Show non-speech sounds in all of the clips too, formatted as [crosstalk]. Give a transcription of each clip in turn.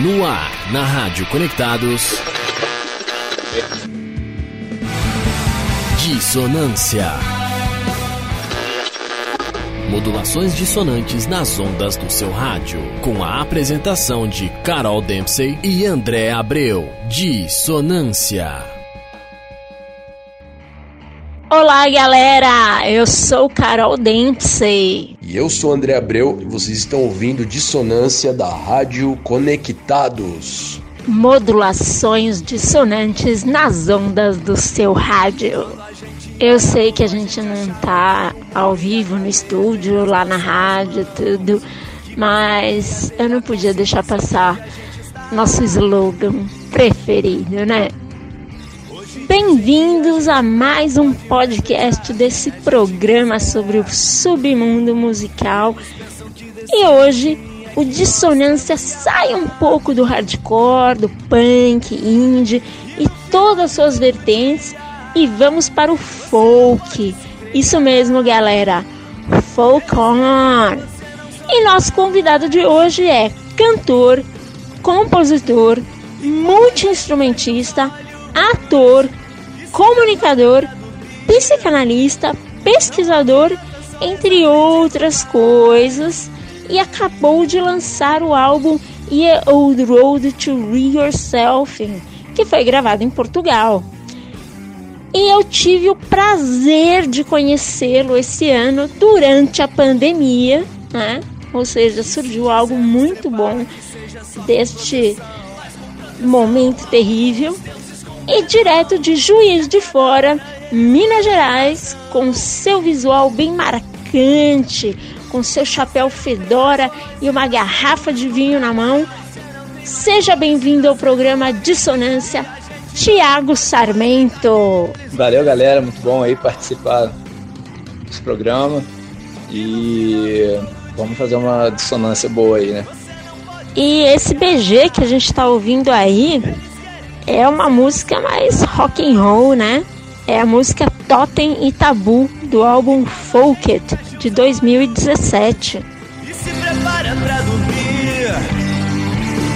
No ar, na Rádio Conectados. Dissonância. Modulações dissonantes nas ondas do seu rádio. Com a apresentação de Carol Dempsey e André Abreu. Dissonância. Olá, galera! Eu sou Carol Dempsey. E eu sou André Abreu e vocês estão ouvindo Dissonância da Rádio Conectados. Modulações dissonantes nas ondas do seu rádio. Eu sei que a gente não tá ao vivo no estúdio, lá na rádio, tudo, mas eu não podia deixar passar nosso slogan preferido, né? Bem-vindos a mais um podcast desse programa sobre o submundo musical. E hoje o Dissonância sai um pouco do hardcore, do punk, indie e todas as suas vertentes e vamos para o folk. Isso mesmo, galera. Folk on. E nosso convidado de hoje é cantor, compositor, multiinstrumentista, ator, comunicador, psicanalista, pesquisador, entre outras coisas, e acabou de lançar o álbum Ye Old Road to Re Yourself, que foi gravado em Portugal. E eu tive o prazer de conhecê-lo esse ano durante a pandemia, né? Ou seja, surgiu algo muito bom deste momento terrível e direto de Juiz de Fora, Minas Gerais, com seu visual bem marcante, com seu chapéu fedora e uma garrafa de vinho na mão. Seja bem-vindo ao programa Dissonância, Tiago Sarmento. Valeu, galera, muito bom aí participar desse programa e vamos fazer uma dissonância boa aí, né? E esse BG que a gente está ouvindo aí é uma música mais rock and roll, né? É a música Totem e Tabu do álbum Folk It de 2017. E se prepara pra dormir.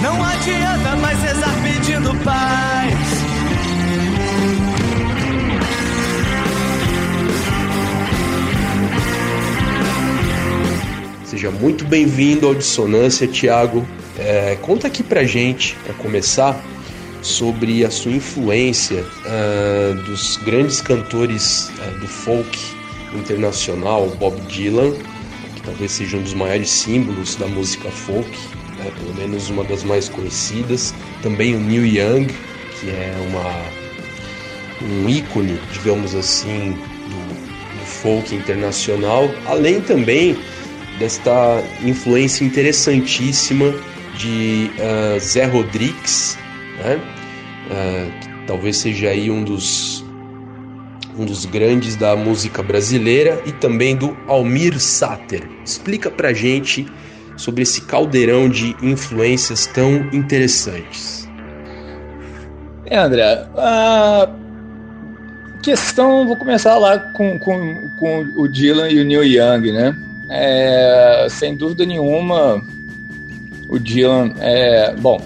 Não adianta mais rezar pedindo paz. Seja muito bem-vindo ao Dissonância, Tiago. É, conta aqui pra gente, para começar, sobre a sua influência uh, dos grandes cantores uh, do folk internacional, Bob Dylan, que talvez seja um dos maiores símbolos da música folk, né, pelo menos uma das mais conhecidas. Também o Neil Young, que é uma, um ícone, digamos assim, do, do folk internacional, além também desta influência interessantíssima de uh, Zé Rodrigues, né? Uh, talvez seja aí um dos um dos grandes da música brasileira e também do Almir Sater. Explica pra gente sobre esse caldeirão de influências tão interessantes. É, André, a questão, vou começar lá com, com, com o Dylan e o Neil Young, né? É, sem dúvida nenhuma, o Dylan é. Bom,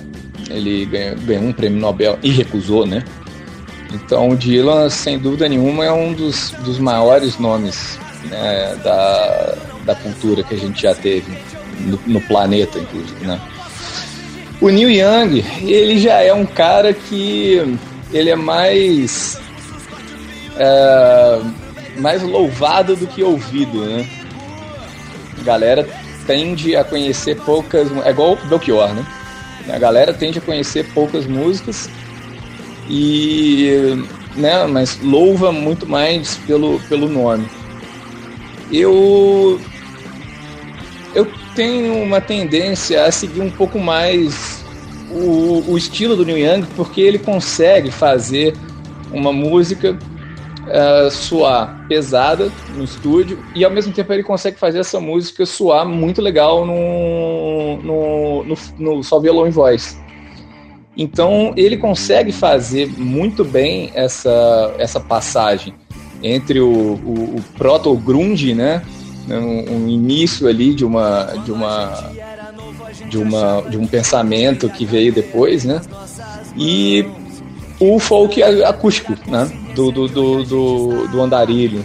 ele ganhou, ganhou um prêmio Nobel e recusou, né? Então o Dylan, sem dúvida nenhuma, é um dos, dos maiores nomes né, da, da cultura que a gente já teve no, no, planeta, inclusive, né? O Neil Young, ele já é um cara que ele é mais é, mais louvado do que ouvido, né? A galera tende a conhecer poucas, é igual o Belchior, né? A galera tende a conhecer poucas músicas e né, mas louva muito mais pelo, pelo nome. Eu eu tenho uma tendência a seguir um pouco mais o, o estilo do Neil Young porque ele consegue fazer uma música uh, pesada no estúdio e ao mesmo tempo ele consegue fazer essa música soar muito legal no, no, no, no só violão e voz. Então ele consegue fazer muito bem essa, essa passagem entre o, o, o proto grunge, né, um, um, início ali de uma de uma de, uma, de um pensamento que veio depois, né? E o folk acústico, né? Do, do, do, do, do andarilho.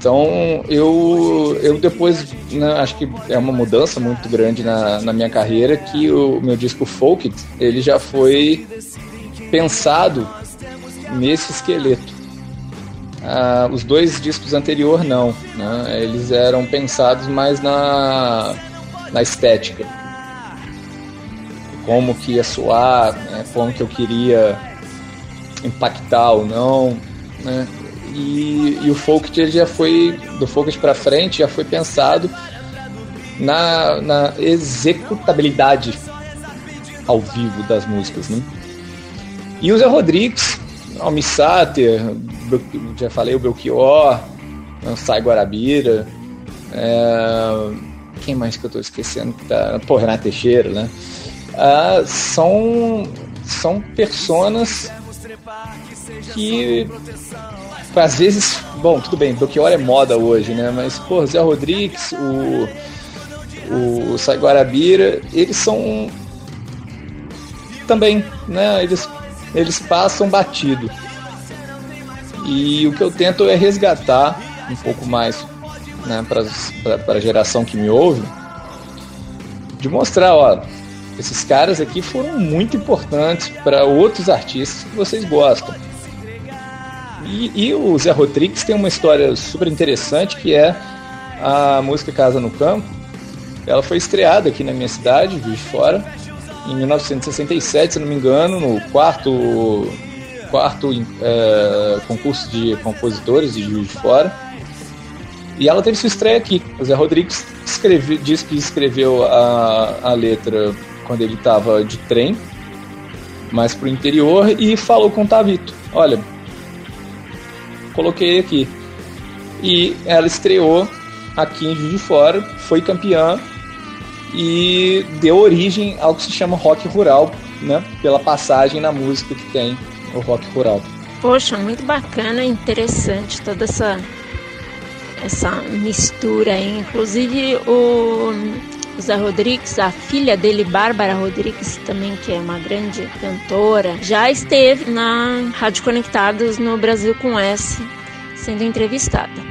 Então eu, eu depois, né, acho que é uma mudança muito grande na, na minha carreira que o meu disco folk ele já foi pensado nesse esqueleto. Ah, os dois discos anteriores não, né? eles eram pensados mais na, na estética, como que ia soar, né? como que eu queria impactar ou não, né? E, e o folk já foi do folk para frente já foi pensado na, na executabilidade ao vivo das músicas, né? E o Zé Rodrigues, Almi Sater, já falei o Belchior, o Sai Guarabira, é, quem mais que eu estou esquecendo que tá, pô, Renato Teixeira, né? Ah, são são personas que às vezes, bom, tudo bem, Belchior é moda hoje, né? Mas, pô, Zé Rodrigues, o, o Sai Guarabira, eles são também, né? Eles eles passam batido. E o que eu tento é resgatar um pouco mais né, para a geração que me ouve, de mostrar, ó, esses caras aqui foram muito importantes para outros artistas que vocês gostam. E, e, o Zé Rodrigues tem uma história super interessante que é a música Casa no Campo. Ela foi estreada aqui na minha cidade, de Fora, em 1967, se não me engano, no quarto, quarto é, concurso de compositores de Juiz de Fora. E ela teve sua estreia aqui. O Zé Rodrigues escreve, diz que escreveu a, a letra quando ele estava de trem, mais pro interior, e falou com o Tavito: Olha, coloquei aqui. E ela estreou aqui em Juiz de Fora, foi campeã e deu origem ao que se chama rock rural, né? Pela passagem na música que tem o rock rural. Poxa, muito bacana, interessante toda essa essa mistura. Inclusive o Zé Rodrigues, a filha dele, Bárbara Rodrigues, também que é uma grande cantora, já esteve na Rádio Conectados no Brasil com S, sendo entrevistada.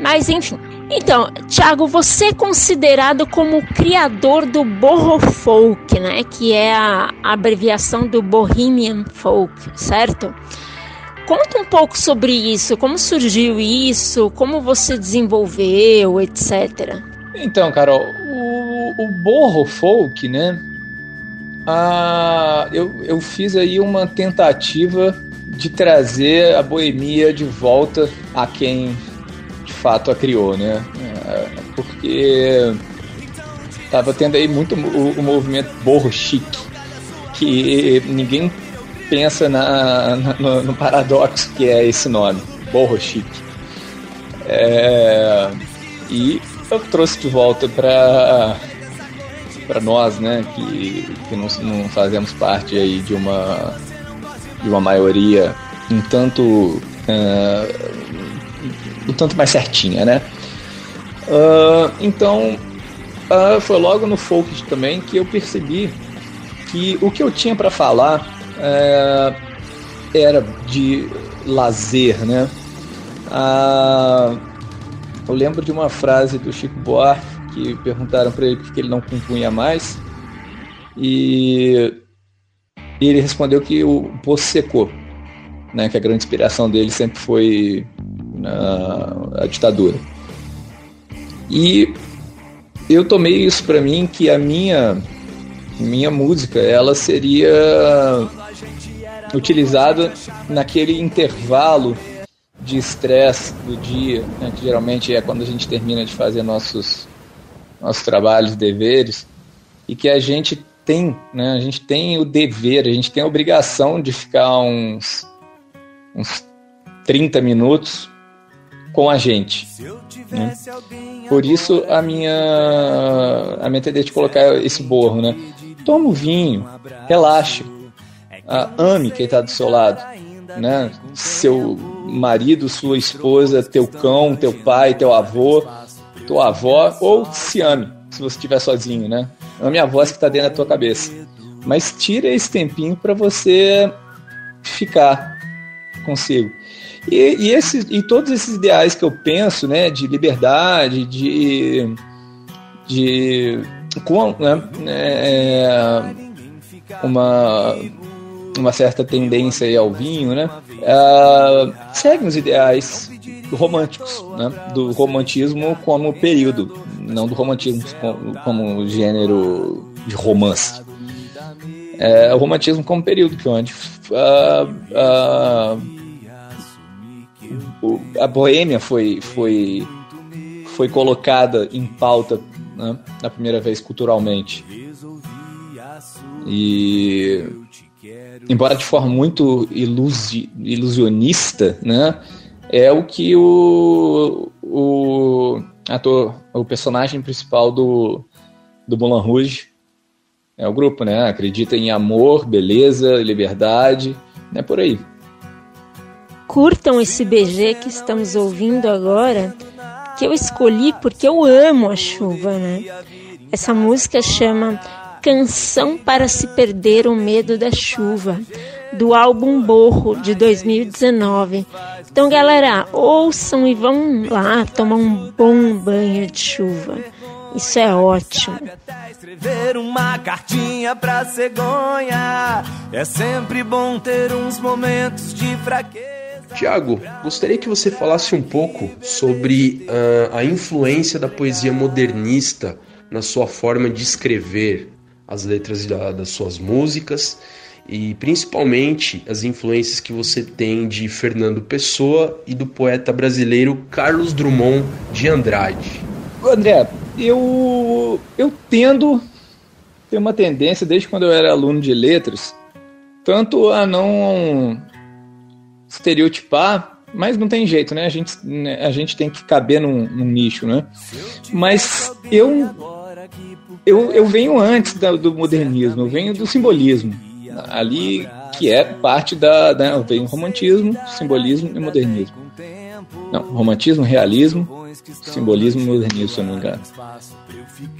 Mas enfim, então, Thiago, você é considerado como o criador do Borro Folk, né? Que é a abreviação do Bohemian Folk, certo? Conta um pouco sobre isso, como surgiu isso, como você desenvolveu, etc. Então, Carol, o, o Borro Folk, né? Ah, eu, eu fiz aí uma tentativa de trazer a boemia de volta a quem fato a criou, né? É, porque tava tendo aí muito o, o movimento borro chique, que ninguém pensa na, na no, no, paradoxo que é esse nome, borro chique. É, e eu trouxe de volta para para nós, né, que, que não, não, fazemos parte aí de uma de uma maioria um tanto uh, um tanto mais certinha, né? Uh, então, uh, foi logo no folk também que eu percebi que o que eu tinha para falar uh, era de lazer, né? Uh, eu lembro de uma frase do Chico Buarque que perguntaram para ele por que ele não compunha mais e ele respondeu que o poço secou, né? Que a grande inspiração dele sempre foi na a ditadura. E eu tomei isso para mim que a minha minha música ela seria utilizada naquele intervalo de estresse do dia, né, que geralmente é quando a gente termina de fazer nossos nossos trabalhos, deveres, e que a gente tem, né, a gente tem o dever, a gente tem a obrigação de ficar uns uns 30 minutos com a gente. Né? Por isso a minha a minha tendência de colocar esse borro, né? Toma o vinho, relaxe, ah, ame quem está do seu lado, né? Seu marido, sua esposa, teu cão, teu pai, teu avô, tua avó, ou se ame, se você estiver sozinho, né? Não é a voz que está dentro da tua cabeça. Mas tira esse tempinho para você ficar consigo. E, e, esses, e todos esses ideais que eu penso, né, de liberdade, de, de com, né, é, uma, uma certa tendência ao vinho, né, uh, seguem os ideais românticos, né, do romantismo como período, não do romantismo como, como gênero de romance. É, o romantismo como período, que é onde uh, uh, a Boêmia foi, foi, foi colocada em pauta né, na primeira vez culturalmente. E embora de forma muito ilusi, ilusionista, né, é o que o, o ator, o personagem principal do, do Moulin Rouge é o grupo, né? Acredita em amor, beleza, liberdade, é por aí curtam esse BG que estamos ouvindo agora, que eu escolhi porque eu amo a chuva, né? Essa música chama Canção para se perder o medo da chuva, do álbum Borro de 2019. Então, galera, ouçam e vão lá tomar um bom banho de chuva. Isso é ótimo. Escrever uma cartinha pra cegonha. É sempre bom ter uns momentos de fraqueza. Tiago, gostaria que você falasse um pouco sobre uh, a influência da poesia modernista na sua forma de escrever as letras da, das suas músicas e principalmente as influências que você tem de Fernando Pessoa e do poeta brasileiro Carlos Drummond de Andrade. André, eu, eu tendo ter uma tendência, desde quando eu era aluno de letras, tanto a não estereotipar, mas não tem jeito, né? A gente, né, a gente tem que caber num, num nicho, né? Mas eu, eu, eu venho antes da, do modernismo, eu venho do simbolismo. Ali que é parte da. Né, eu venho romantismo, simbolismo e modernismo. Não, romantismo, realismo, simbolismo e modernismo, se eu não me engano.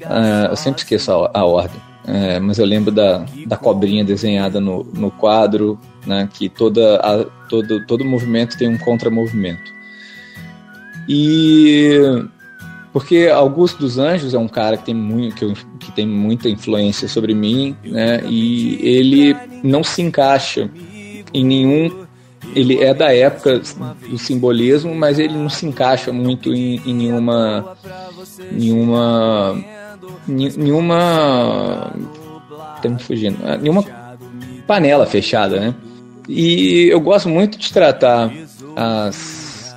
Ah, eu sempre esqueço a, a ordem. É, mas eu lembro da, da cobrinha desenhada no, no quadro, né, que toda a, todo, todo movimento tem um contramovimento. E porque Augusto dos Anjos é um cara que tem, muito, que, que tem muita influência sobre mim, né, e ele não se encaixa em nenhum. Ele é da época do simbolismo, mas ele não se encaixa muito em, em nenhuma. nenhuma nenhuma. Estamos fugindo. Ah, nenhuma panela fechada, né? E eu gosto muito de tratar as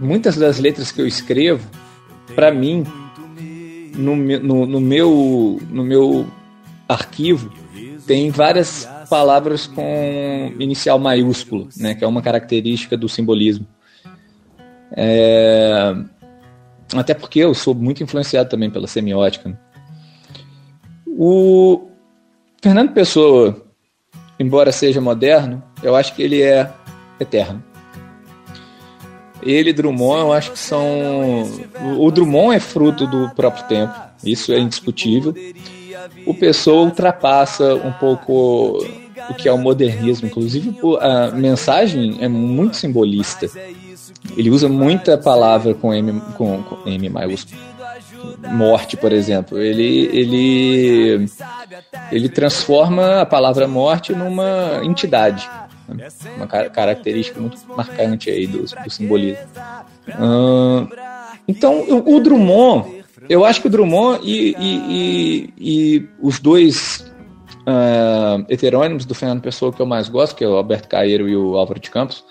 muitas das letras que eu escrevo, para mim, no, no, no, meu no meu arquivo tem várias palavras com inicial maiúsculo, né? Que é uma característica do simbolismo. É... Até porque eu sou muito influenciado também pela semiótica. Né? O Fernando Pessoa, embora seja moderno, eu acho que ele é eterno. Ele Drummond, eu acho que são. O Drummond é fruto do próprio tempo, isso é indiscutível. O Pessoa ultrapassa um pouco o que é o modernismo, inclusive a mensagem é muito simbolista. Ele usa muita palavra com M, com, com M maiúsculo morte, por exemplo. Ele, ele, ele transforma a palavra morte numa entidade. Né? Uma car característica muito marcante aí do, do simbolismo. Então, o, o, Drummond, eu acho que o Drummond e, e, e, e os dois uh, heterônimos do Fernando Pessoa que eu mais gosto, que é o Alberto Caeiro e o Álvaro de Campos,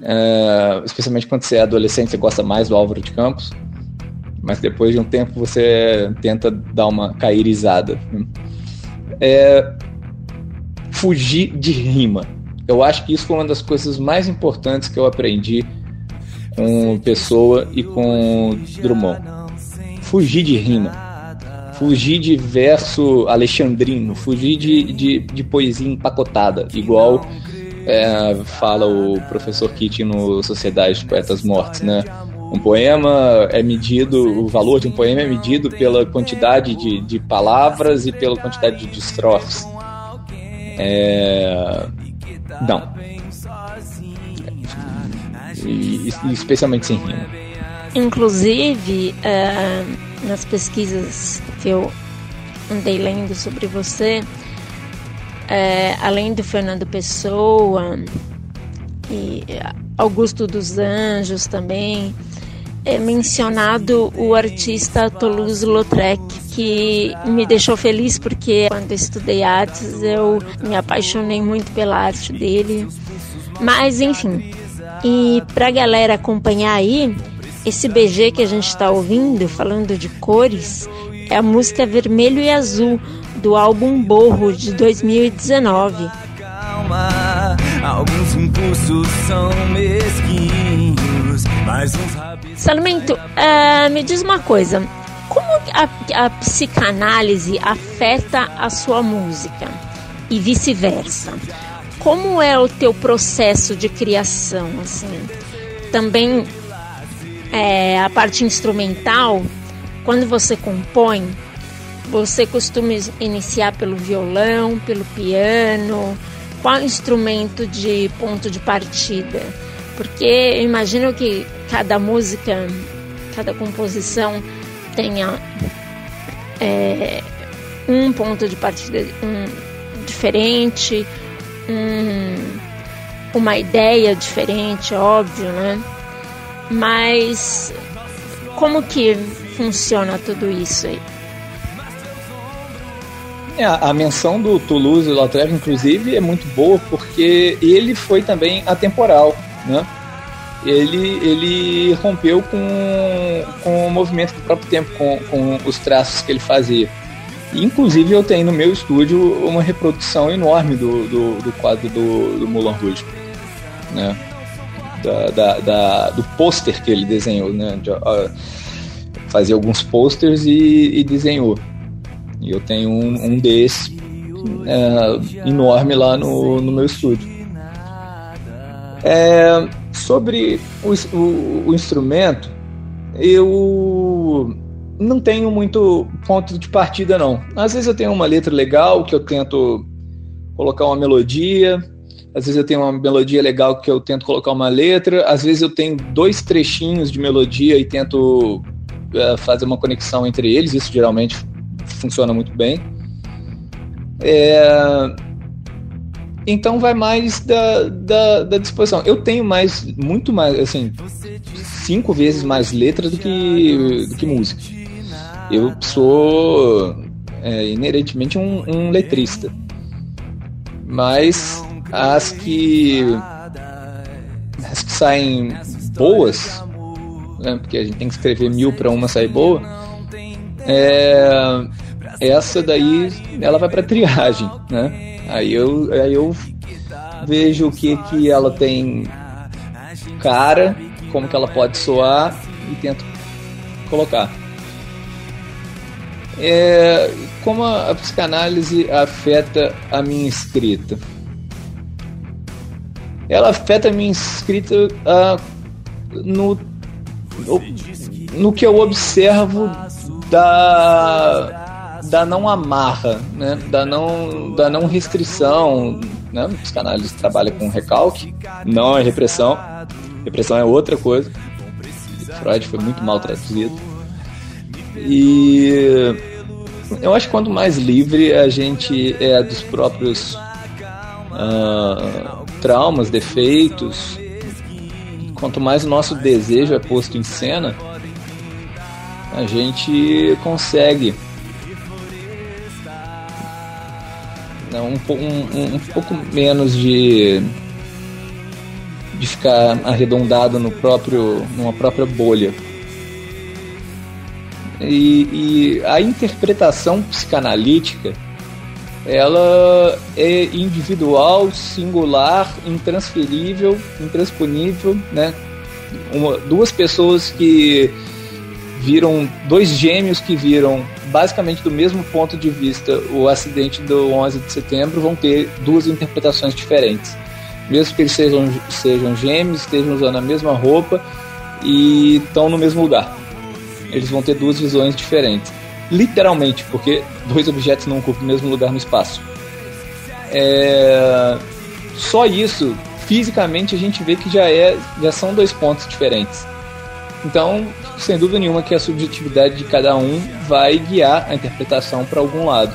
uh, especialmente quando você é adolescente, você gosta mais do Álvaro de Campos mas depois de um tempo você tenta dar uma cairizada. É, fugir de rima. Eu acho que isso foi uma das coisas mais importantes que eu aprendi com Pessoa e com Drummond. Fugir de rima. Fugir de verso alexandrino. Fugir de, de, de poesia empacotada, igual é, fala o professor Keating no Sociedade de Poetas Mortos, né? Um poema é medido, o valor de um poema é medido pela quantidade de, de palavras e pela quantidade de estrofes. É... Não. E, e, especialmente sem rima. Inclusive, uh, nas pesquisas que eu andei lendo sobre você, uh, além do Fernando Pessoa e Augusto dos Anjos também, é mencionado o artista Toulouse-Lautrec, que me deixou feliz porque quando estudei artes eu me apaixonei muito pela arte dele. Mas enfim, e para a galera acompanhar aí, esse BG que a gente está ouvindo, falando de cores, é a música Vermelho e Azul do álbum Borro de 2019. Calma, alguns impulsos são mesquinhos, mas uns Sarmento, uh, me diz uma coisa. Como a, a psicanálise afeta a sua música e vice-versa? Como é o teu processo de criação, assim? Também é, a parte instrumental, quando você compõe, você costuma iniciar pelo violão, pelo piano? Qual instrumento de ponto de partida? Porque eu imagino que cada música, cada composição tenha é, um ponto de partida um, diferente, um, uma ideia diferente, óbvio, né? Mas como que funciona tudo isso aí? É, a menção do Toulouse-Lautrec, inclusive, é muito boa porque ele foi também atemporal né? Ele, ele rompeu com, com o movimento do próprio tempo, com, com os traços que ele fazia. Inclusive eu tenho no meu estúdio uma reprodução enorme do, do, do quadro do, do Moulin Rouge. Né? Da, da, da do pôster que ele desenhou, né? De, uh, fazia alguns posters e, e, desenhou. E eu tenho um, um desses uh, enorme lá no, no meu estúdio. É, sobre o, o, o instrumento, eu não tenho muito ponto de partida, não. Às vezes eu tenho uma letra legal que eu tento colocar uma melodia, às vezes eu tenho uma melodia legal que eu tento colocar uma letra, às vezes eu tenho dois trechinhos de melodia e tento uh, fazer uma conexão entre eles, isso geralmente funciona muito bem. É, então vai mais da, da, da, disposição. Eu tenho mais, muito mais, assim, cinco vezes mais letra do que, do que música. Eu sou é, inerentemente um, um, letrista. Mas as que as que saem boas, né, porque a gente tem que escrever mil para uma sair boa, é, essa daí ela vai para triagem, né? Aí eu, aí eu vejo o que, que ela tem cara, como que ela pode soar e tento colocar. É, como a, a psicanálise afeta a minha escrita? Ela afeta a minha escrita uh, no, no, no que eu observo da da não amarra, né? da, não, da não restrição. Né? Os canais trabalham com recalque, não é repressão. Repressão é outra coisa. Freud foi muito mal traduzido. E eu acho que quanto mais livre a gente é dos próprios uh, traumas, defeitos, quanto mais o nosso desejo é posto em cena, a gente consegue né? um, um, um pouco menos de de ficar arredondado no próprio numa própria bolha e, e, a interpretação psicanalítica ela é individual, singular, intransferível, intransponível, né? Uma, duas pessoas que viram dois gêmeos que viram basicamente do mesmo ponto de vista o acidente do 11 de setembro vão ter duas interpretações diferentes. Mesmo que eles sejam, sejam gêmeos, estejam usando a mesma roupa e estão no mesmo lugar. Eles vão ter duas visões diferentes. Literalmente, porque dois objetos não ocupam o mesmo lugar no espaço. É... Só isso, fisicamente, a gente vê que já, é, já são dois pontos diferentes. Então, sem dúvida nenhuma que a subjetividade de cada um vai guiar a interpretação para algum lado.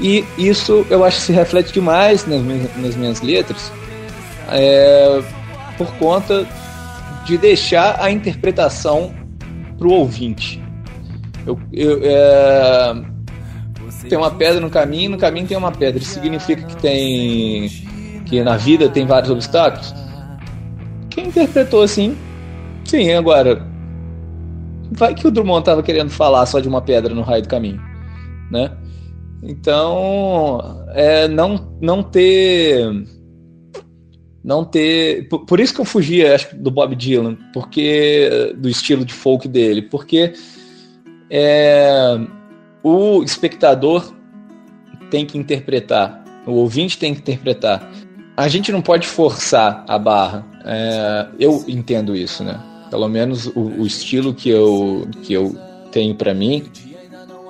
E isso eu acho que se reflete demais nas minhas, nas minhas letras, é, por conta de deixar a interpretação para o ouvinte. Eu, eu é, tem uma pedra no caminho, no caminho tem uma pedra. Isso significa que tem que na vida tem vários obstáculos. Quem interpretou assim Sim, agora. Vai que o Drummond estava querendo falar só de uma pedra no raio do caminho, né? Então, é não, não ter. Não ter. Por, por isso que eu fugia, acho, do Bob Dylan, porque. do estilo de folk dele, porque é, o espectador tem que interpretar, o ouvinte tem que interpretar. A gente não pode forçar a barra. É, eu entendo isso, né? Pelo menos o, o estilo que eu, que eu tenho para mim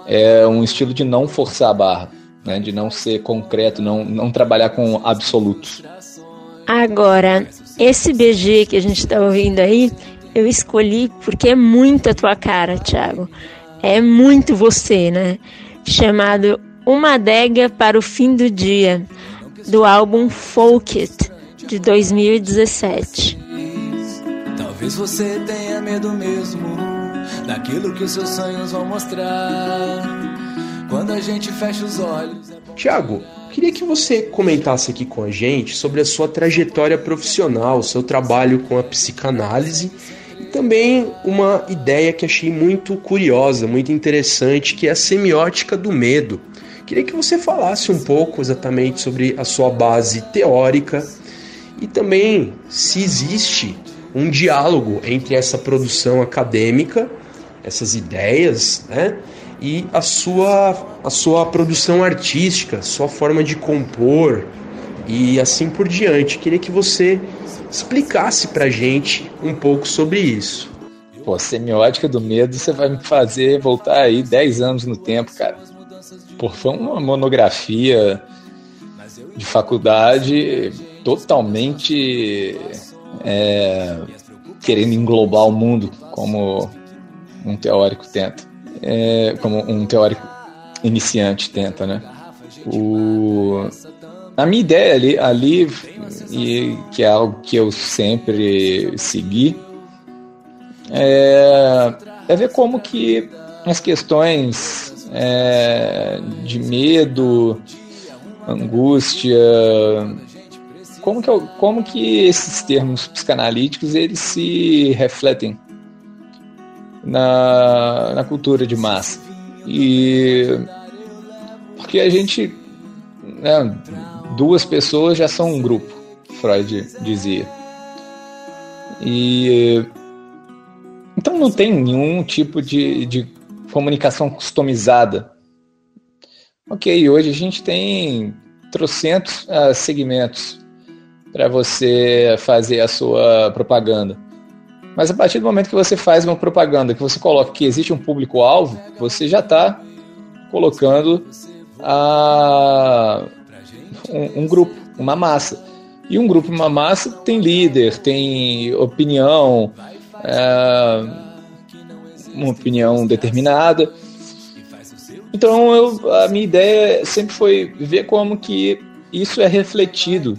é um estilo de não forçar a barra, né? de não ser concreto, não, não trabalhar com absolutos. Agora, esse BG que a gente está ouvindo aí, eu escolhi porque é muito a tua cara, Thiago. É muito você, né? Chamado Uma Adega para o Fim do Dia, do álbum Folk It, de 2017. Talvez você tenha medo mesmo daquilo que os seus sonhos vão mostrar. Quando a gente fecha os olhos. É Tiago, queria que você comentasse aqui com a gente sobre a sua trajetória profissional, seu trabalho com a psicanálise e também uma ideia que achei muito curiosa, muito interessante, que é a semiótica do medo. Queria que você falasse um pouco exatamente sobre a sua base teórica e também se existe um diálogo entre essa produção acadêmica, essas ideias, né? E a sua, a sua produção artística, sua forma de compor e assim por diante. Queria que você explicasse pra gente um pouco sobre isso. Pô, semiótica do medo, você vai me fazer voltar aí 10 anos no tempo, cara. Pô, foi uma monografia de faculdade totalmente é, querendo englobar o mundo como um teórico tenta, é, como um teórico iniciante tenta, né? O, a minha ideia ali, ali e que é algo que eu sempre segui, é, é ver como que as questões é, de medo, angústia, como que, como que esses termos psicanalíticos eles se refletem na, na cultura de massa? E porque a gente, né, duas pessoas já são um grupo, Freud dizia. E então não tem nenhum tipo de, de comunicação customizada. Ok, hoje a gente tem trocentos uh, segmentos para você fazer a sua propaganda. Mas a partir do momento que você faz uma propaganda, que você coloca que existe um público-alvo, você já está colocando a, um, um, grupo, uma massa. E um grupo, uma massa, tem líder, tem opinião, é, uma opinião determinada. Então eu, a minha ideia sempre foi ver como que isso é refletido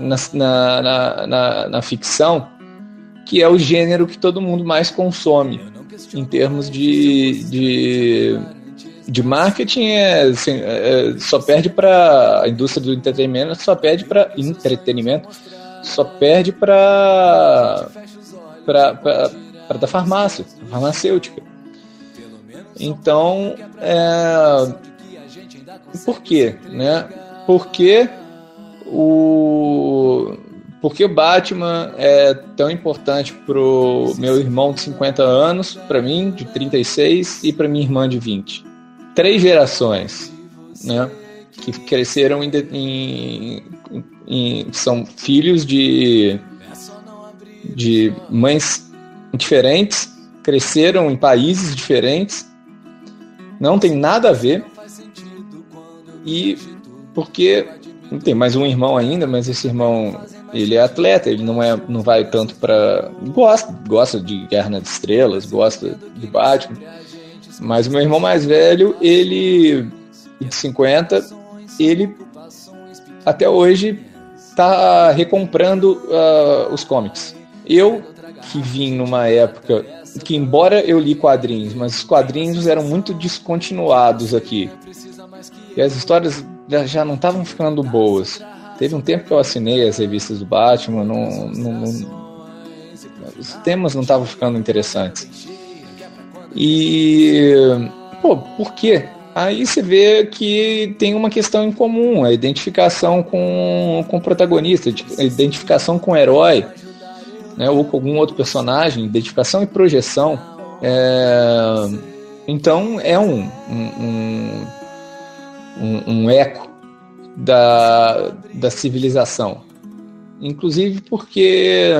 na, na, na, na, ficção, que é o gênero que todo mundo mais consome. Em termos de, de, de marketing é, assim, é só perde para a indústria do entretenimento só perde para entretenimento só perde para para da farmácia farmacêutica. Então é, por quê né? Porque o por que o Batman é tão importante pro meu irmão de 50 anos, para mim de 36 e para minha irmã de 20. Três gerações, né, que cresceram em, em, em são filhos de de mães diferentes, cresceram em países diferentes, não tem nada a ver. E porque tem mais um irmão ainda, mas esse irmão ele é atleta, ele não é, não vai tanto para gosta, gosta de Guerra nas Estrelas, gosta de Batman. Mas o meu irmão mais velho, ele de 50, ele até hoje está recomprando uh, os comics. Eu que vim numa época que embora eu li quadrinhos, mas os quadrinhos eram muito descontinuados aqui. E as histórias já não estavam ficando boas. Teve um tempo que eu assinei as revistas do Batman, não, não, não os temas não estavam ficando interessantes. E, pô, por quê? Aí você vê que tem uma questão em comum, a identificação com, com o protagonista, a identificação com o herói, né, ou com algum outro personagem, identificação e projeção. É, então é um, um, um, um eco da, da civilização. Inclusive porque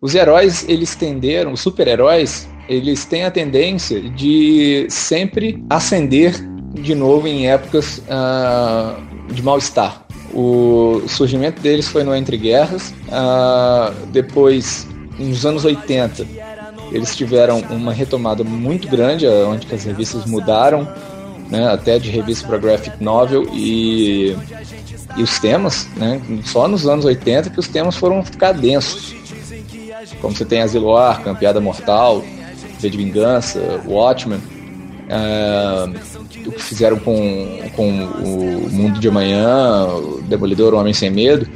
os heróis, eles tenderam, os super-heróis, eles têm a tendência de sempre ascender de novo em épocas uh, de mal-estar. O surgimento deles foi no Entre Guerras, uh, depois, nos anos 80, eles tiveram uma retomada muito grande, onde as revistas mudaram, né, até de revista para graphic novel e, e os temas, né, só nos anos 80 que os temas foram ficar densos. Como você tem Asilo Arkham, Piada Mortal, V de Vingança, Watchmen, uh, o que fizeram com, com o Mundo de Amanhã, o Demolidor, o Homem Sem Medo,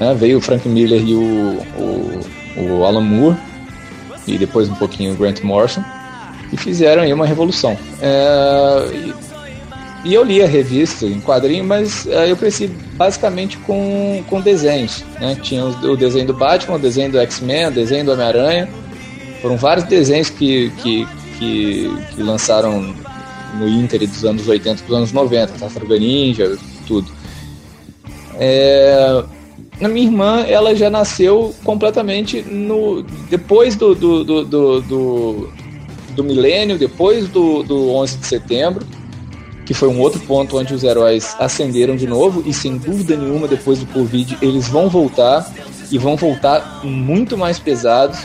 né, veio o Frank Miller e o, o, o Alan Moore, e depois um pouquinho o Grant Morrison, e fizeram aí uma revolução. É, e eu li a revista em quadrinho, mas uh, eu cresci basicamente com, com desenhos. Né? Tinha o, o desenho do Batman, o desenho do X-Men, o desenho do Homem-Aranha. Foram vários desenhos que, que, que, que, lançaram no Inter dos anos 80 para os anos 90, Tartaruga Ninja, tudo. É, a minha irmã, ela já nasceu completamente no depois do, do, do, do, do, do milênio, depois do, do 11 de setembro que foi um outro ponto onde os heróis ascenderam de novo e sem dúvida nenhuma depois do Covid eles vão voltar e vão voltar muito mais pesados.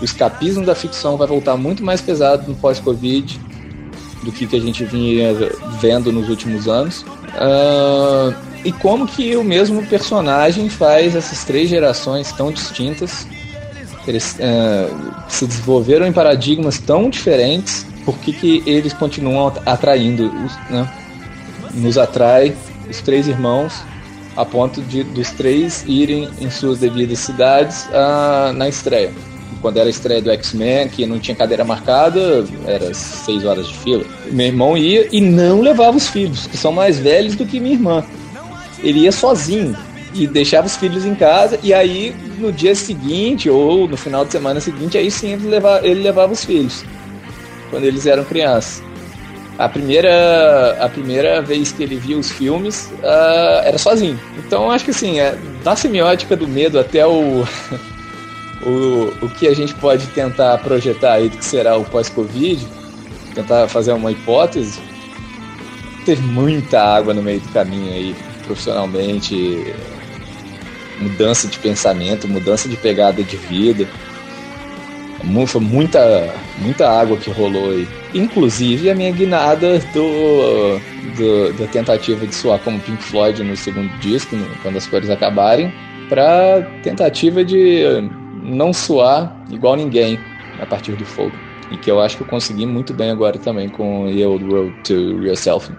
O escapismo da ficção vai voltar muito mais pesado no pós-Covid do que, que a gente vinha vendo nos últimos anos. Uh, e como que o mesmo personagem faz essas três gerações tão distintas, eles uh, se desenvolveram em paradigmas tão diferentes por que, que eles continuam atraindo, né? nos atrai os três irmãos a ponto de dos três irem em suas devidas cidades uh, na estreia. Quando era a estreia do X-Men, que não tinha cadeira marcada, era seis horas de fila. Meu irmão ia e não levava os filhos, que são mais velhos do que minha irmã. Ele ia sozinho e deixava os filhos em casa, e aí no dia seguinte ou no final de semana seguinte, aí sim ele levava, ele levava os filhos quando eles eram crianças. A primeira, a primeira vez que ele viu os filmes uh, era sozinho. Então acho que assim, é, da semiótica do medo até o, [laughs] o, o que a gente pode tentar projetar aí do que será o pós-Covid, tentar fazer uma hipótese, teve muita água no meio do caminho aí, profissionalmente, mudança de pensamento, mudança de pegada de vida. Foi muita, muita água que rolou aí. Inclusive a minha guinada do, do da tentativa de soar como Pink Floyd no segundo disco, no, quando as cores acabarem, para tentativa de não soar igual ninguém a partir do fogo. E que eu acho que eu consegui muito bem agora também com The Old Road to Yourself.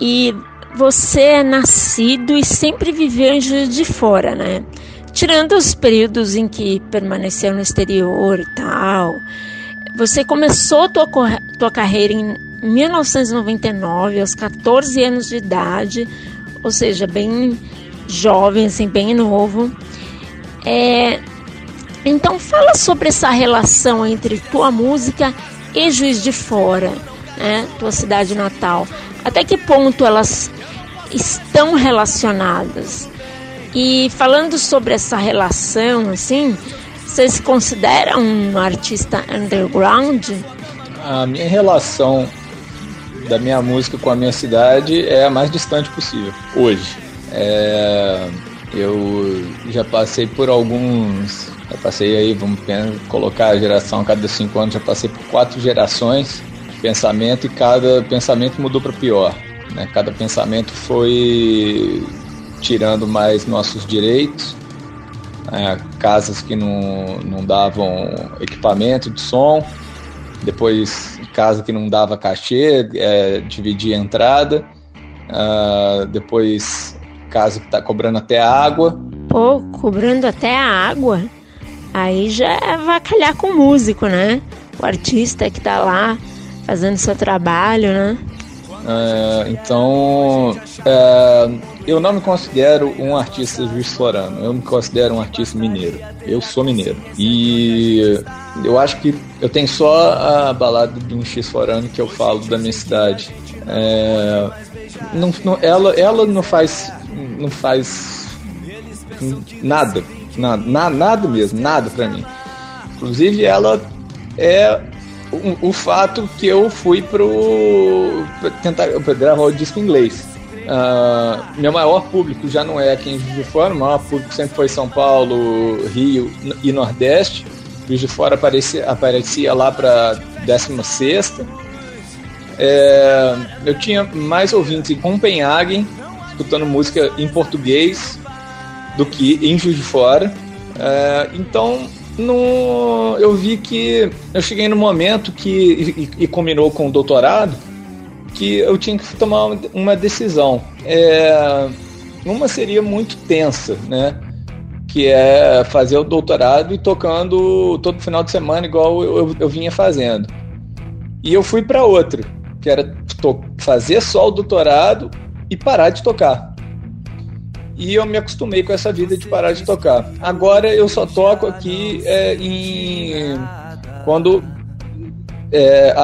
E você é nascido e sempre viveu em Juiz de Fora, né? Tirando os períodos em que permaneceu no exterior e tal, você começou tua, tua carreira em 1999, aos 14 anos de idade, ou seja, bem jovem, assim, bem novo. É, então fala sobre essa relação entre tua música e Juiz de Fora, né, tua cidade natal. Até que ponto elas estão relacionadas? E falando sobre essa relação, assim, Você se considera um artista underground? A minha relação da minha música com a minha cidade é a mais distante possível, hoje. É, eu já passei por alguns. Já passei aí, vamos colocar a geração a cada cinco anos, já passei por quatro gerações de pensamento e cada pensamento mudou para pior. Né? Cada pensamento foi tirando mais nossos direitos, né? casas que não, não davam equipamento de som, depois casa que não dava cachê, é, dividia a entrada, uh, depois casa que está cobrando até a água. Pô, cobrando até a água? Aí já vai calhar com o músico, né? O artista que está lá fazendo seu trabalho, né? É, então, é, eu não me considero um artista juiz florano, eu me considero um artista mineiro. Eu sou mineiro. E eu acho que eu tenho só a balada de um X florano que eu falo da minha cidade. É, não, não, ela, ela não faz, não faz nada, nada, nada mesmo, nada para mim. Inclusive, ela é o, o, fato que eu fui pro tentar gravar o disco em inglês. Uh, meu maior público já não é aqui em Juiz de Fora, o maior público sempre foi São Paulo, Rio e Nordeste. Juiz de Fora aparecia, aparecia lá para 16. É, eu tinha mais ouvintes em Copenhagen, escutando música em português, do que em Juiz de Fora. É, então no, eu vi que eu cheguei no momento que, e, e combinou com o doutorado, que eu tinha que tomar uma decisão. É, uma seria muito tensa, né? Que é fazer o doutorado e tocando todo final de semana, igual eu, eu, eu vinha fazendo. E eu fui para outra, que era fazer só o doutorado e parar de tocar e eu me acostumei com essa vida de parar de tocar. Agora eu só toco aqui é, em quando é,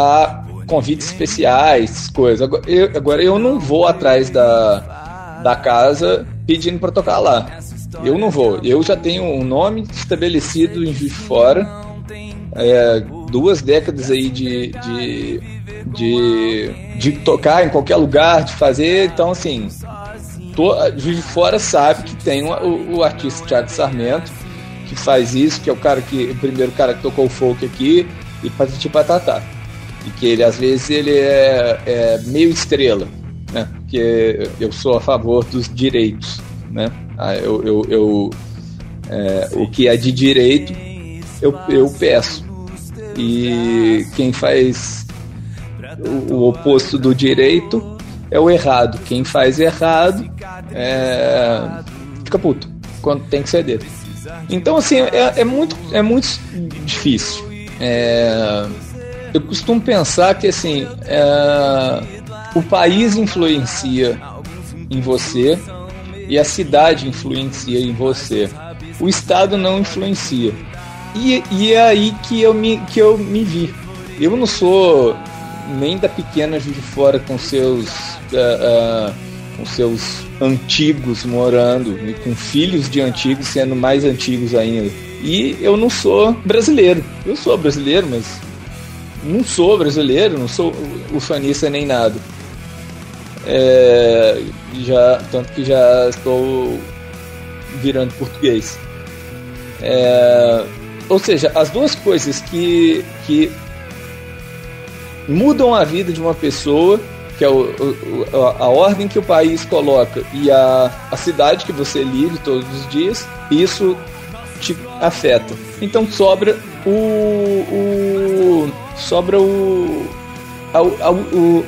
convites especiais, coisas. Agora eu, agora eu não vou atrás da, da casa pedindo para tocar lá. Eu não vou. Eu já tenho um nome estabelecido em Juiz de Fora. É, duas décadas aí de, de, de, de tocar em qualquer lugar, de fazer. Então, assim, to, Juiz de Fora sabe que tem o, o, artista Thiago Sarmento, que faz isso, que é o cara que. O primeiro cara que tocou o folk aqui, e patati patatá. E que ele, às vezes, ele é, é meio estrela, né? Porque eu sou a favor dos direitos, né? Ah, eu, eu, eu é, o que é de direito, eu, eu peço. E quem faz o, o oposto do direito é o errado. Quem faz errado é, fica puto quando tem que ceder. Então, assim, é, é muito, é muito difícil. É, eu costumo pensar que, assim, é, o país influencia em você e a cidade influencia em você. O Estado não influencia. E, e é aí que eu, me, que eu me vi. Eu não sou nem da pequena de Fora com seus uh, uh, com seus antigos morando e com filhos de antigos sendo mais antigos ainda. E eu não sou brasileiro. Eu sou brasileiro, mas não sou brasileiro, não sou ufanista nem nada. É, já tanto que já estou virando português. É, ou seja, as duas coisas que, que mudam a vida de uma pessoa que é o, o, a ordem que o país coloca e a, a cidade que você vive todos os dias, isso te afeta. Então sobra o, o sobra o a, a, o,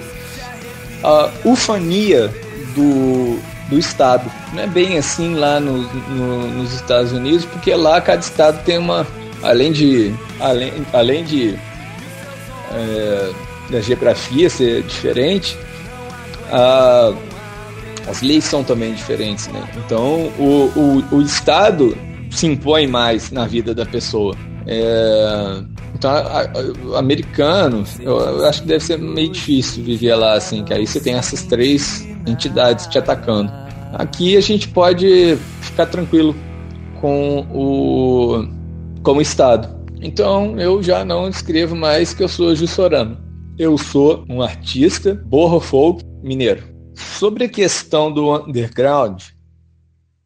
a ufania do, do estado. Não é bem assim lá no, no, nos Estados Unidos, porque lá cada estado tem uma além de além, além de é, da geografia ser diferente, a, as leis são também diferentes, né? Então o, o, o Estado se impõe mais na vida da pessoa. É, então, a, a, americano, eu, eu, acho que deve ser meio difícil viver lá assim, que aí você tem essas três entidades te atacando. Aqui a gente pode ficar tranquilo com o como estado. Então eu já não escrevo mais que eu sou Jussorano. Eu sou um artista borro folk mineiro. Sobre a questão do underground,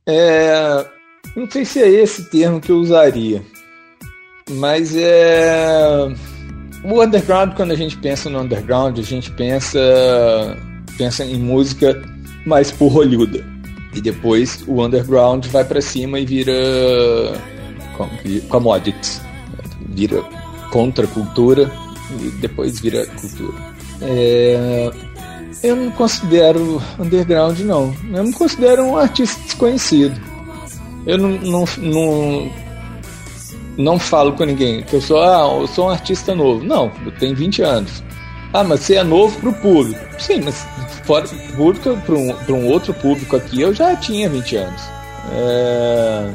é, não sei se é esse termo que eu usaria, mas é o underground quando a gente pensa no underground a gente pensa pensa em música mais porrolhuda e depois o underground vai para cima e vira commodities. Vira contracultura e depois vira cultura. É, eu não considero underground não. Eu me considero um artista desconhecido. Eu não, não não falo com ninguém que eu sou, ah, eu sou um artista novo. Não, eu tenho 20 anos. Ah, mas você é novo para o público. Sim, mas fora público, para um, um outro público aqui, eu já tinha 20 anos. É...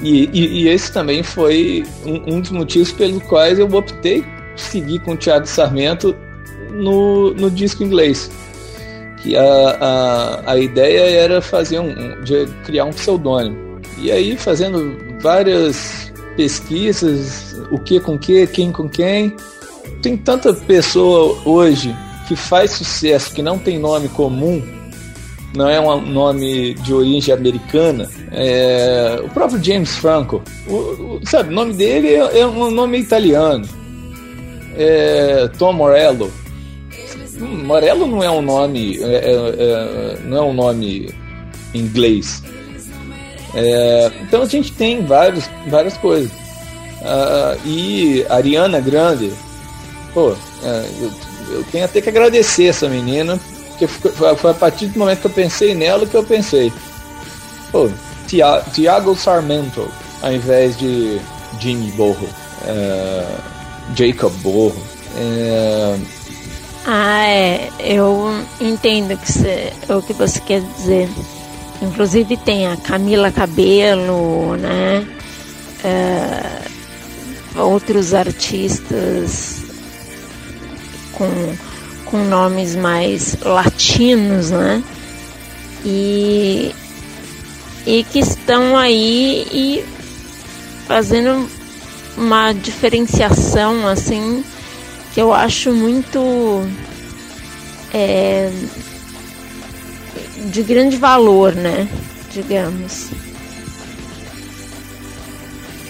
E, e, e, esse também foi um, um, dos motivos pelos quais eu optei seguir com o Thiago Sarmento no, no disco inglês. Que a, a, a ideia era fazer um, de criar um pseudônimo. E aí, fazendo várias pesquisas, o que com que, quem com quem. Tem tanta pessoa hoje que faz sucesso que não tem nome comum, não é um nome de origem americana. É, o próprio James Franco, o, o, sabe, o nome dele é, é um nome italiano. É, Tom Morello. Morello não é um nome, é, é, é não é um nome inglês. É, então a gente tem vários, várias coisas. Uh, e Ariana Grande, pô, é, eu, eu, tenho até que agradecer essa menina, porque foi, foi, a partir do momento que eu pensei nela que eu pensei, pô, Tiago Sarmento, ao invés de Jimmy Borro, é, Jacob Borro. É, ah, é, eu entendo que o que você quer dizer. Inclusive tem a Camila Cabelo, né? É, outros artistas com, com nomes mais latinos, né? E, e que estão aí e fazendo uma diferenciação assim que eu acho muito é, de grande valor, né? Digamos.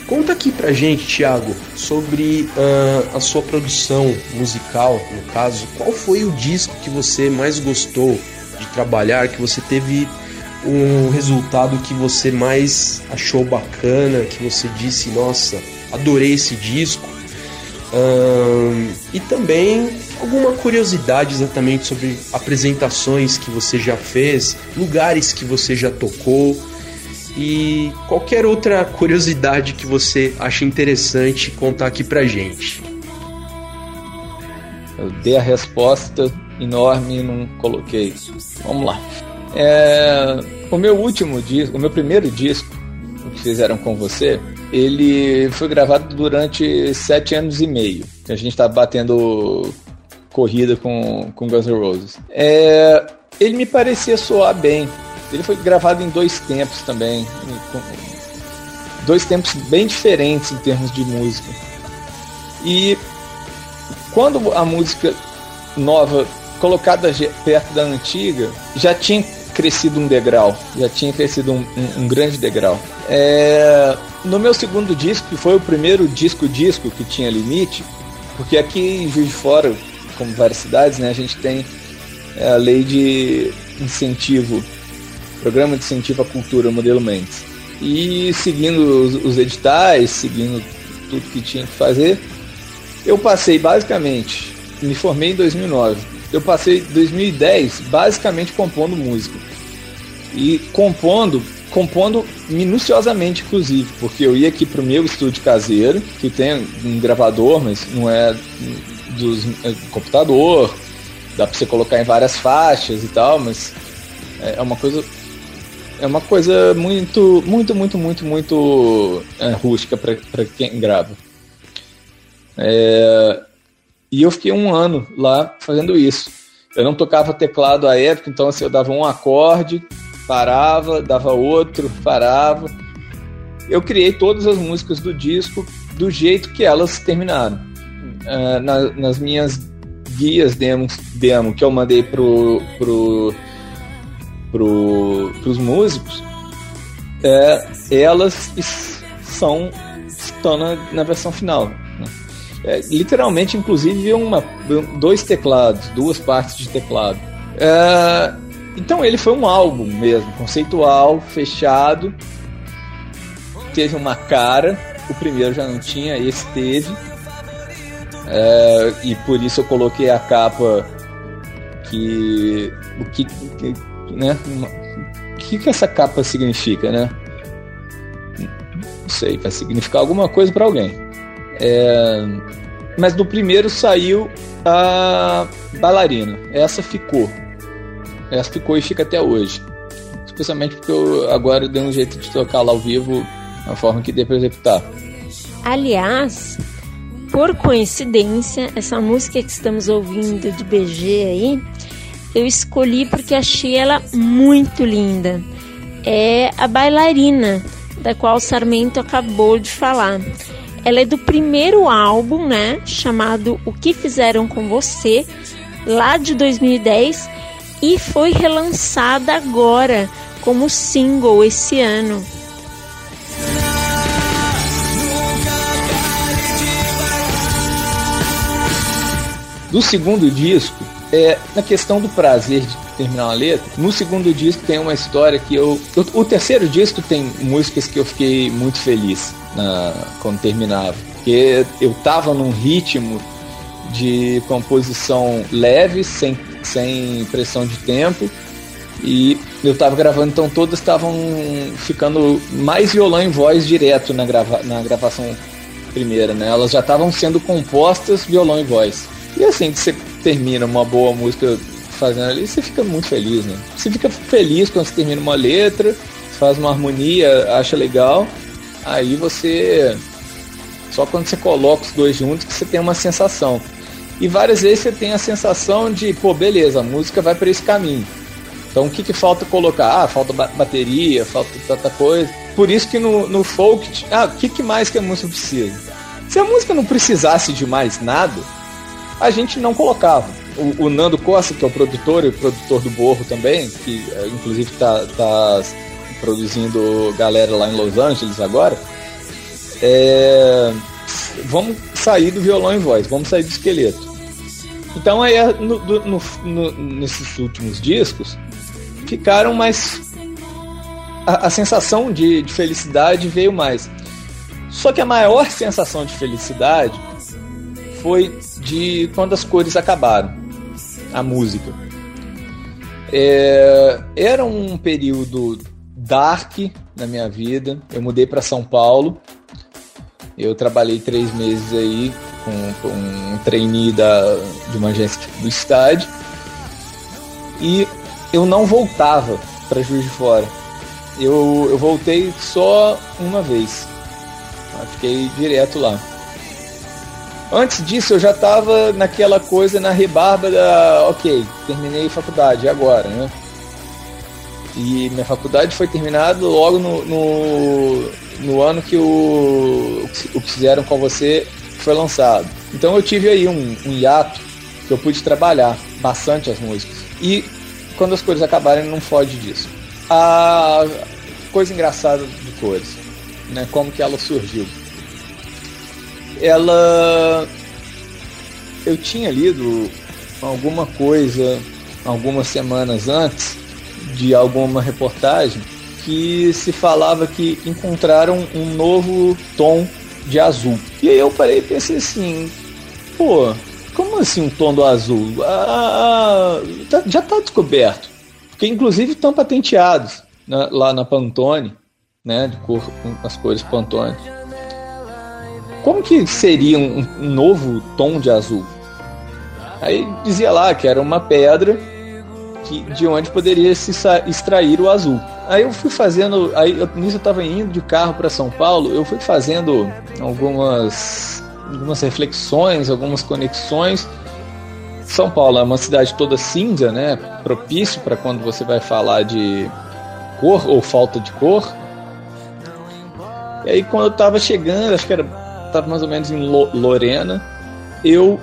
Conta aqui pra gente, Thiago, sobre uh, a sua produção musical, no caso. Qual foi o disco que você mais gostou de trabalhar, que você teve um resultado que você mais achou bacana, que você disse, nossa, adorei esse disco? Uh, e também alguma curiosidade exatamente sobre apresentações que você já fez, lugares que você já tocou e qualquer outra curiosidade que você acha interessante contar aqui pra gente. Eu dei a resposta enorme e não coloquei. Vamos lá. É, o meu último disco, o meu primeiro disco que fizeram com você, ele foi gravado durante sete anos e meio. A gente está batendo corrida com, com Guns N' Roses. É, ele me parecia soar bem. Ele foi gravado em dois tempos também. Dois tempos bem diferentes em termos de música. E quando a música nova colocada perto da antiga, já tinha crescido um degrau, já tinha crescido um, um, um grande degrau. É, no meu segundo disco, que foi o primeiro disco-disco que tinha limite, porque aqui em Juiz de Fora como várias cidades, né, a gente tem é, a lei de incentivo, programa de incentivo à cultura, modelo Mendes. E seguindo os, os editais, seguindo tudo que tinha que fazer, eu passei basicamente, me formei em 2009, eu passei 2010 basicamente compondo música. E compondo, compondo minuciosamente, inclusive, porque eu ia aqui pro meu estúdio caseiro, que tem um gravador, mas não é dos é, computador, dá para você colocar em várias faixas e tal, mas é, é uma coisa é uma coisa muito muito muito muito muito é, rústica para quem grava. É, e eu fiquei um ano lá fazendo isso. Eu não tocava teclado à época, então assim, eu dava um acorde, parava, dava outro, parava. eu criei todas as músicas do disco do jeito que elas terminaram. Uh, na, nas minhas guias demo, demo que eu mandei pro, pro, pro, pros músicos, é, elas são estão na, na versão final. Né? É, literalmente, inclusive, uma, dois teclados, duas partes de teclado. É, então ele foi um álbum mesmo, conceitual, fechado, teve uma cara, o primeiro já não tinha, esse teve. É, e por isso eu coloquei a capa que. O que, que né? O que, que essa capa significa, né? Não sei, vai significar alguma coisa para alguém. É, mas do primeiro saiu a bailarina. Essa ficou. Essa ficou e fica até hoje. Especialmente porque eu agora dei um jeito de tocar lá ao vivo a forma que dê para executar. Aliás, por coincidência, essa música que estamos ouvindo de BG aí, eu escolhi porque achei ela muito linda. É a bailarina, da qual Sarmento acabou de falar. Ela é do primeiro álbum, né, chamado O que Fizeram com Você, lá de 2010, e foi relançada agora como single esse ano. Do segundo disco, é, na questão do prazer de terminar uma letra, no segundo disco tem uma história que eu. O, terceiro disco tem músicas que eu fiquei muito feliz na, quando terminava. Porque eu tava num ritmo de composição leve, sem, sem pressão de tempo. E eu tava gravando, então todas estavam ficando mais violão e voz direto na, grava, na gravação primeira, né? Elas já estavam sendo compostas violão e voz. E assim que você termina uma boa música fazendo ali, você fica muito feliz, né? Você fica feliz quando você termina uma letra, faz uma harmonia, acha legal, aí você. Só quando você coloca os dois juntos que você tem uma sensação. E várias vezes você tem a sensação de, pô, beleza, a música vai para esse caminho. Então o que, que falta colocar? Ah, falta bateria, falta tanta coisa. Por isso que no, no folk, ah, o que, que mais que a música precisa? Se a música não precisasse de mais nada, a gente não colocava. O, o, Nando Costa, que é o produtor e o produtor do Borro também, que é, inclusive está tá produzindo galera lá em Los Angeles agora, é, vamos sair do violão e voz, vamos sair do esqueleto. Então aí no, no, no, nesses últimos discos ficaram mais a, a sensação de, de felicidade veio mais. Só que a maior sensação de felicidade foi de quando as cores acabaram, a música. É, era um período dark na minha vida. Eu mudei para São Paulo. Eu trabalhei três meses aí com, com um trainee da, de uma agência do estádio. E eu não voltava para Juiz de Fora. Eu, eu voltei só uma vez. Fiquei direto lá. Antes disso, eu já estava naquela coisa na rebarba da. Ok, terminei faculdade, agora, né? E minha faculdade foi terminada logo no, no, no ano que o, o que fizeram com você foi lançado. Então eu tive aí um, um hiato que eu pude trabalhar bastante as músicas. E quando as coisas acabarem, não foge disso. A coisa engraçada de cores, né? Como que ela surgiu ela eu tinha lido alguma coisa algumas semanas antes de alguma reportagem que se falava que encontraram um novo tom de azul. E aí eu parei e pensei assim, pô, como assim um tom do azul? Ah, tá, já está descoberto. Porque inclusive estão patenteados né, lá na Pantone, né, de cor, as cores Pantone. Como que seria um, um novo tom de azul? Aí dizia lá que era uma pedra que, de onde poderia se extrair o azul. Aí eu fui fazendo, aí nisso eu estava indo de carro para São Paulo, eu fui fazendo algumas, algumas reflexões, algumas conexões. São Paulo é uma cidade toda cinza, né? Propício para quando você vai falar de cor ou falta de cor. E aí quando eu tava chegando, acho que era tava mais ou menos em Lorena, eu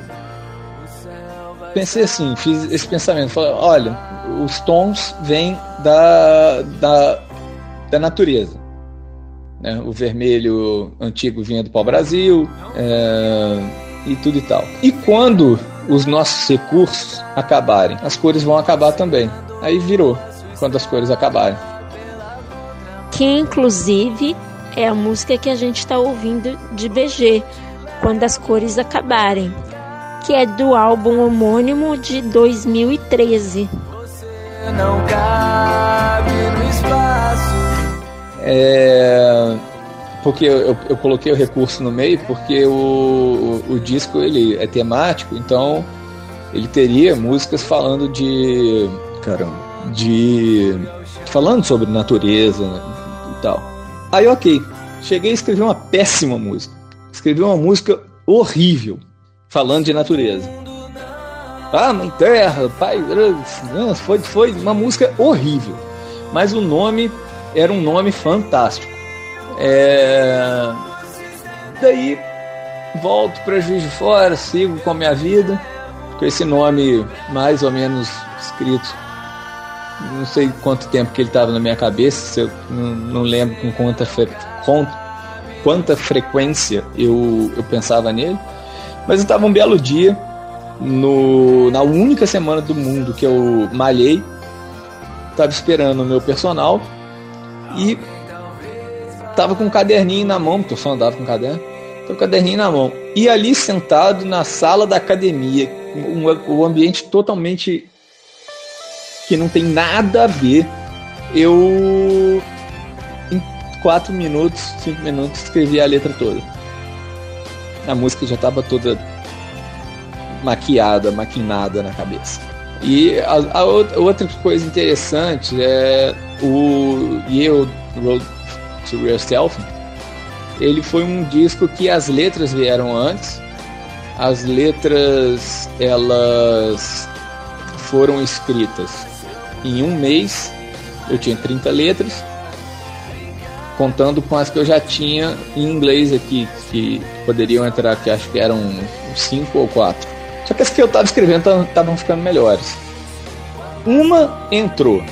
pensei assim, fiz esse pensamento, falei, olha, os tons vêm da, da, da natureza. Né? O vermelho antigo vinha do pau-brasil é, e tudo e tal. E quando os nossos recursos acabarem, as cores vão acabar também. Aí virou, quando as cores acabarem. Que inclusive é a música que a gente está ouvindo de BG, quando as cores acabarem, que é do álbum homônimo de 2013. Não cabe no espaço. É porque eu, eu, coloquei o recurso no meio porque o, o, o, disco ele é temático, então ele teria músicas falando de caramba, de falando sobre natureza e tal. Aí ok, cheguei a escrever uma péssima música, escrevi uma música horrível falando de natureza. Ah, mãe terra, pai, foi foi uma música horrível, mas o nome era um nome fantástico. É... Daí volto para Juiz de Fora, sigo com a minha vida, com esse nome mais ou menos escrito. Não sei quanto tempo que ele estava na minha cabeça, eu não, não lembro com quanta, fre... com quanta frequência eu, eu pensava nele. Mas eu estava um belo dia, no, na única semana do mundo que eu malhei, estava esperando o meu personal e tava com um caderninho na mão, porque eu só andava com um caderno, tava com um caderninho na mão. E ali sentado na sala da academia, um, um ambiente totalmente que não tem nada a ver, eu em quatro minutos, cinco minutos, escrevi a letra toda. A música já estava toda maquiada, maquinada na cabeça. E a, a, outra coisa interessante é o Yale Road to Yourself, ele foi um disco que as letras vieram antes. As letras elas foram escritas em um mês. Eu tinha 30 letras, contando com as que eu já tinha em inglês aqui, que poderiam entrar, que acho que eram cinco ou quatro. Só que as que eu estava escrevendo estavam ficando melhores. Uma entrou,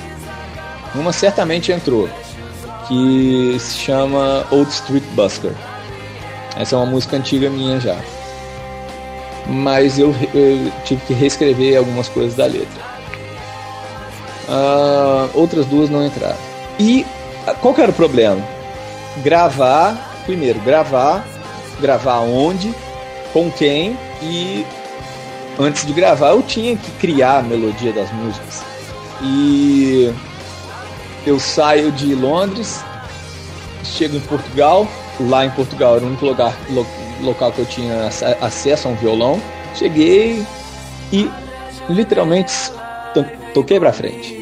uma certamente entrou que se chama Old Street Busker. Essa é uma música antiga minha já. Mas eu, eu tive que reescrever algumas coisas da letra. Uh, outras duas não entraram. E ah, qual que era o problema? Gravar, primeiro, gravar, gravar onde, com quem e antes de gravar eu tinha que criar a melodia das músicas. E eu saio de Londres, chego em Portugal. Lá em Portugal era o único lugar, lo, local que eu tinha acesso a um violão. Cheguei e literalmente to, toquei para frente.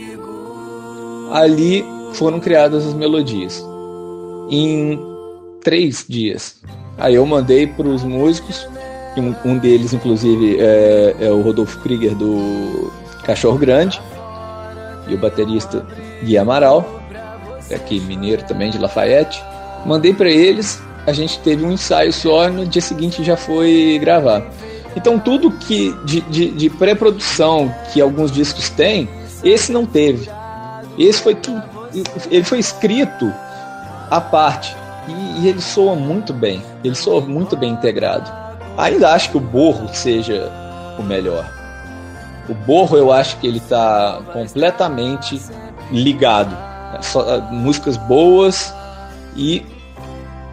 Ali foram criadas as melodias em três dias. Aí eu mandei para os músicos, um, um, deles inclusive é, é o Rodolfo Krieger do Cachorro Grande e o baterista Gui Amaral, aqui mineiro também de Lafayette. Mandei para eles, a gente teve um ensaio só, no dia seguinte já foi gravar. Então tudo que de, de, de pré-produção que alguns discos têm, esse não teve. Esse foi tudo, ele foi escrito à parte e, e ele soa muito bem. Ele soa muito bem integrado. Ainda acho que o Borro seja o melhor. O Borro eu acho que ele está completamente ligado. Só, ah, músicas boas e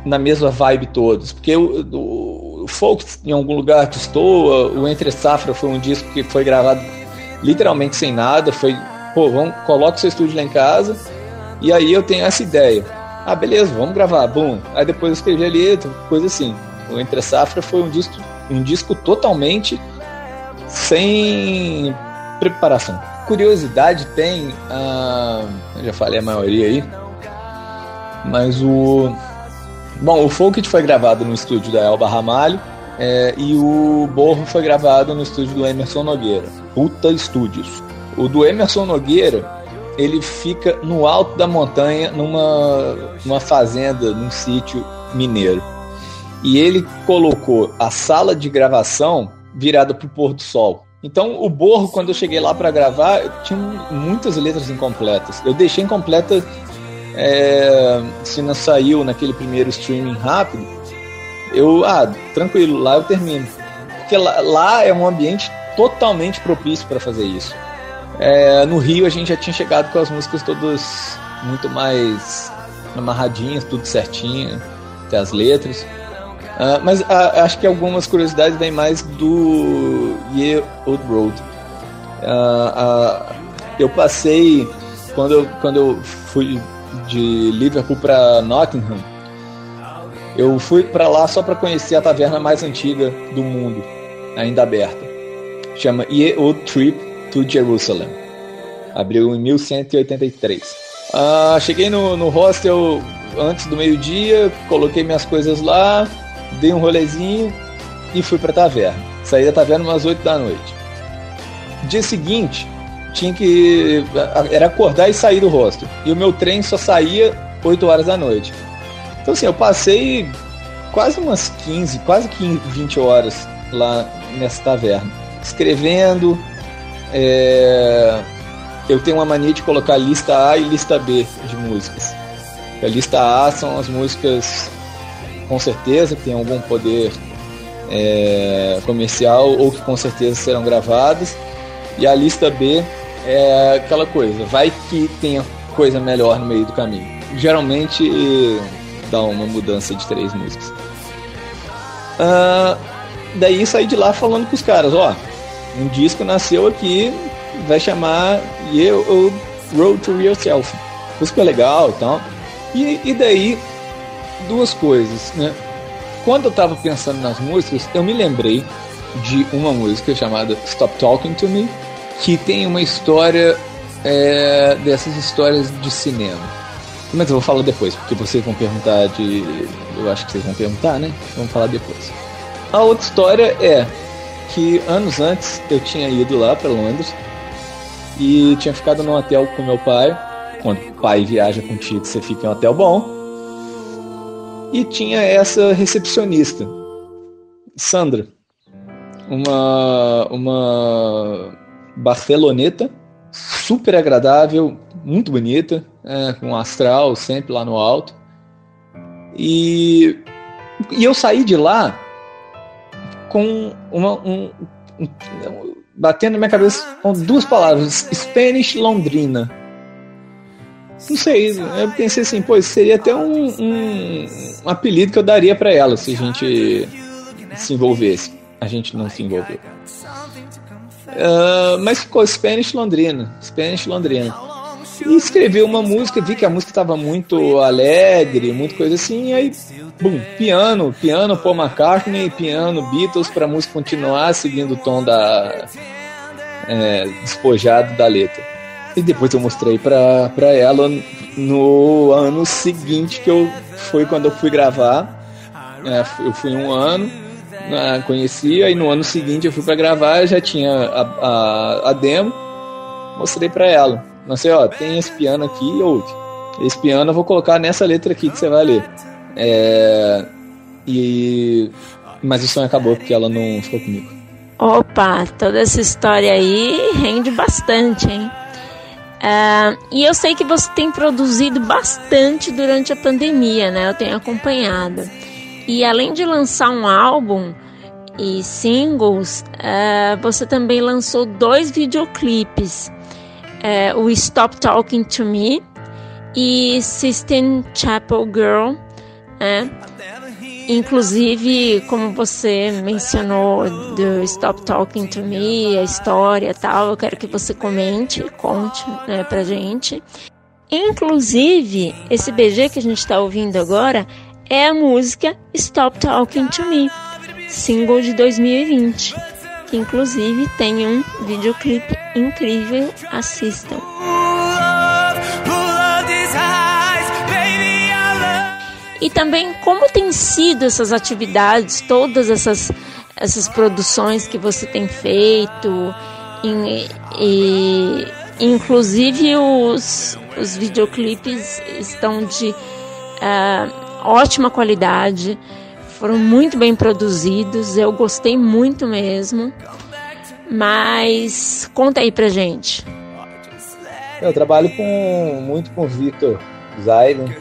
na mesma vibe todos. Porque o, o, o folk em algum lugar destoa, o Entre Safra foi um disco que foi gravado literalmente sem nada. Foi, pô, vamos, coloca o seu estúdio lá em casa e aí eu tenho essa ideia. Ah, beleza, vamos gravar, bom. Aí depois eu escrevi a letra, coisa assim. O Entre Safra foi um disco, um disco totalmente sem preparação. Curiosidade tem, ah, já falei a maioria aí, mas o bom, o Folk foi gravado no estúdio da Elba Ramalho é, e o Borro foi gravado no estúdio do Emerson Nogueira, Puta Estúdios. O do Emerson Nogueira ele fica no alto da montanha, numa, numa fazenda, num sítio mineiro. E ele colocou a sala de gravação virada para o pôr do sol. Então, o Borro, quando eu cheguei lá para gravar, tinha muitas letras incompletas. Eu deixei incompleta é, se não saiu naquele primeiro streaming rápido. Eu, ah, tranquilo, lá eu termino. Porque lá, lá é um ambiente totalmente propício para fazer isso. É, no Rio a gente já tinha chegado com as músicas todas muito mais amarradinhas, tudo certinho, até as letras. Uh, mas uh, acho que algumas curiosidades vêm mais do Year Old Road. Uh, eu passei, quando eu, quando eu fui de Liverpool para Nottingham, eu fui para lá só para conhecer a taverna mais antiga do mundo, ainda aberta. Chama Year Old Trip to Jerusalem. Abriu em 1183. cheguei no, no hostel antes do meio-dia, coloquei minhas coisas lá, dei um rolezinho e fui pra taverna. Saí da taverna umas 8 da noite. Dia seguinte, tinha que. Era acordar e sair do hostel. E o meu trem só saía 8 horas da noite. Então, assim, eu passei quase umas 15, quase 15, 20 horas lá nessa taverna. Escrevendo. É... Eu tenho uma mania de colocar lista A e lista B de músicas. A lista A são as músicas com certeza que tem algum poder é, comercial ou que com certeza serão gravados. E a lista B é aquela coisa, vai que tenha coisa melhor no meio do caminho. Geralmente dá uma mudança de três músicas. Uh, daí saí de lá falando com os caras, ó, um disco nasceu aqui, vai chamar You Road to Yourself. Música legal e tal. E, e daí duas coisas, né? Quando eu estava pensando nas músicas, eu me lembrei de uma música chamada Stop Talking to Me, que tem uma história é, dessas histórias de cinema. Mas eu vou falar depois, porque vocês vão perguntar de. Eu acho que vocês vão perguntar, né? Vamos falar depois. A outra história é que anos antes eu tinha ido lá para Londres e tinha ficado num hotel com meu pai. Quando o pai viaja contigo, você fica em um hotel bom. E tinha essa recepcionista, Sandra, uma, uma barceloneta, super agradável, muito bonita, é, com astral sempre lá no alto. E, e eu saí de lá com uma, um, um, batendo na minha cabeça com duas palavras: Spanish Londrina. Não sei, eu pensei assim, pô, seria até um, um, um apelido que eu daria para ela se a gente se envolvesse. A gente não se envolveu. Uh, mas ficou Spanish Londrina, Spanish Londrina. E escrevi uma música, vi que a música estava muito alegre, muito coisa assim, e aí, bum, piano, piano Paul McCartney, piano Beatles, para a música continuar seguindo o tom da é, despojado da letra. E depois eu mostrei pra, pra ela no ano seguinte, que eu foi quando eu fui gravar. É, eu fui um ano, né, conheci, aí no ano seguinte eu fui para gravar, já tinha a, a, a demo, mostrei para ela. Não sei, ó, tem esse piano aqui, ouve. Esse piano eu vou colocar nessa letra aqui que você vai ler. É, e mas isso não acabou porque ela não ficou comigo. Opa, toda essa história aí rende bastante, hein? Uh, e eu sei que você tem produzido bastante durante a pandemia, né? Eu tenho acompanhado. E além de lançar um álbum e singles, uh, você também lançou dois videoclipes: uh, o Stop Talking to Me e Sistine Chapel Girl. Né? Inclusive, como você mencionou do Stop Talking to Me, a história e tal, eu quero que você comente, conte né, pra gente. Inclusive, esse BG que a gente está ouvindo agora é a música Stop Talking to Me, single de 2020, que inclusive tem um videoclipe incrível, assistam. E também como tem sido essas atividades, todas essas, essas produções que você tem feito, e, e inclusive os, os videoclipes estão de uh, ótima qualidade, foram muito bem produzidos, eu gostei muito mesmo. Mas conta aí pra gente. Eu trabalho com muito com o Vitor Zayden.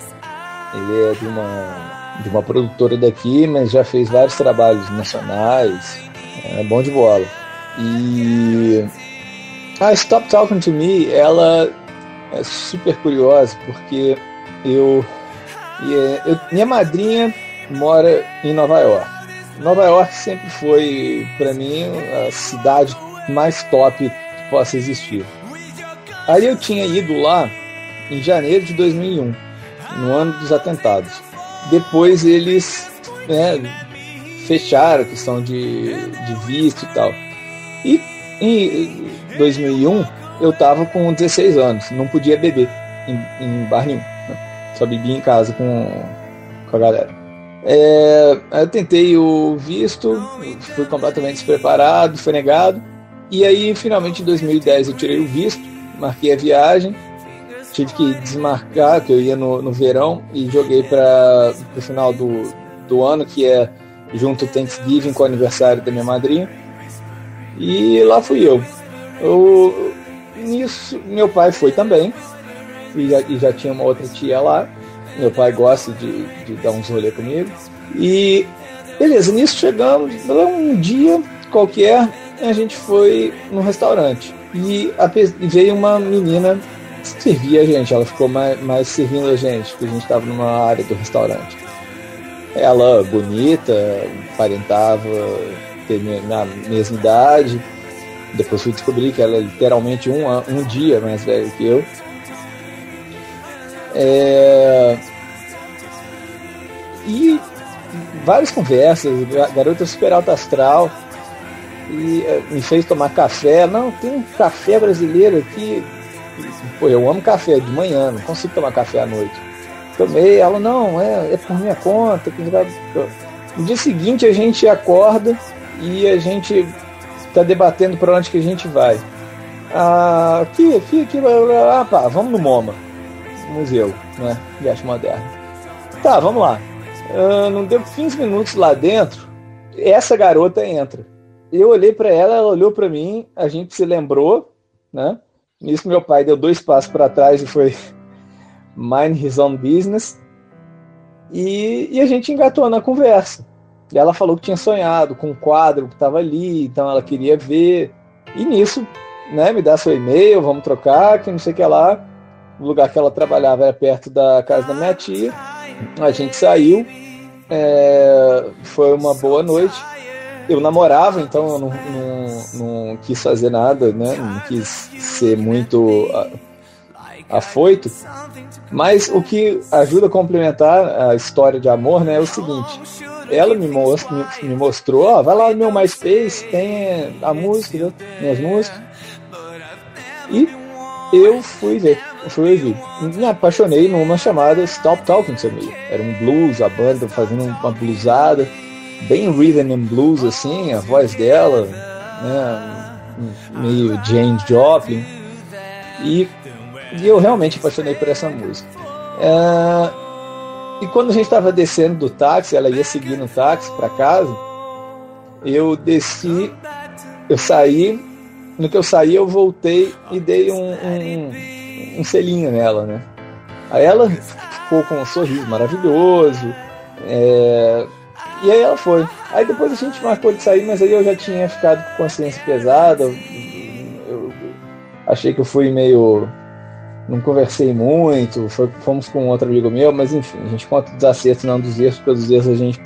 Ele é de uma, de uma produtora daqui, mas já fez vários trabalhos nacionais. É bom de bola. E a Stop Talking to Me, ela é super curiosa porque eu, eu minha madrinha mora em Nova York. Nova York sempre foi para mim a cidade mais top que possa existir. Aí eu tinha ido lá em janeiro de 2001, no ano dos atentados. Depois eles né, fecharam a questão de, de visto e tal. E em 2001 eu estava com 16 anos, não podia beber em, em bar nenhum. Né? Só bebia em casa com, com a galera. É, eu tentei o visto, fui completamente despreparado, foi negado. E aí, finalmente, em 2010, eu tirei o visto, marquei a viagem, tive que desmarcar, que eu ia no, no verão, e joguei para o final do, do ano, que é junto Thanksgiving com o aniversário da minha madrinha. E lá fui eu. eu nisso, meu pai foi também, e já, e já tinha uma outra tia lá. Meu pai gosta de, de dar uns rolê comigo. E beleza, nisso chegamos, um dia qualquer, a gente foi num restaurante. E a, veio uma menina servir a gente, ela ficou mais, mais servindo a gente, porque a gente estava numa área do restaurante. Ela bonita, aparentava ter na mesma idade. Depois fui descobrir que ela é literalmente um, um dia mais velha que eu. É... E várias conversas, garota super alta astral, e é, me fez tomar café. Não, tem um café brasileiro aqui. Pô, eu amo café de manhã, não consigo tomar café à noite. Tomei, ela, não, é, é por minha conta. No dia seguinte a gente acorda e a gente está debatendo para onde que a gente vai. Ah, aqui, aqui, aqui, vamos no MoMA museu, né? De arte moderna. Tá, vamos lá. Uh, não deu 15 minutos lá dentro, essa garota entra. Eu olhei para ela, ela olhou para mim, a gente se lembrou, né? Nisso meu pai deu dois passos para trás e foi [laughs] mind his own business. E, e, a gente engatou na conversa. E ela falou que tinha sonhado com um quadro que estava ali, então ela queria ver. E nisso, né, me dá seu e-mail, vamos trocar, que não sei o que lá o lugar que ela trabalhava era perto da casa da minha tia. A gente saiu, é, foi uma boa noite. Eu namorava, então eu não, não, não, quis fazer nada, né? Não quis ser muito afoito. Mas o que ajuda a complementar a história de amor, né, é o seguinte: ela me, most, me, me mostrou, ó, vai lá no meu MySpace, tem a música, minhas músicas. E eu fui ver fui. Me apaixonei numa chamada Stop Talking to Me. Era um blues, a banda fazendo uma bluesada, bem rhythm and blues, assim, a voz dela, né, meio James Joplin. E, e eu realmente apaixonei por essa música. É, e quando a gente estava descendo do táxi, ela ia seguir no táxi para casa, eu desci, eu saí, no que eu saí eu voltei e dei um, um um selinho nela, né? Aí ela ficou com um sorriso maravilhoso. É... E aí ela foi. Aí depois a gente marcou de sair, mas aí eu já tinha ficado com consciência pesada. Eu achei que eu fui meio. Não conversei muito, foi, fomos com outro amigo meu, mas enfim, a gente conta dos acertos, não dos erros, porque os erros a gente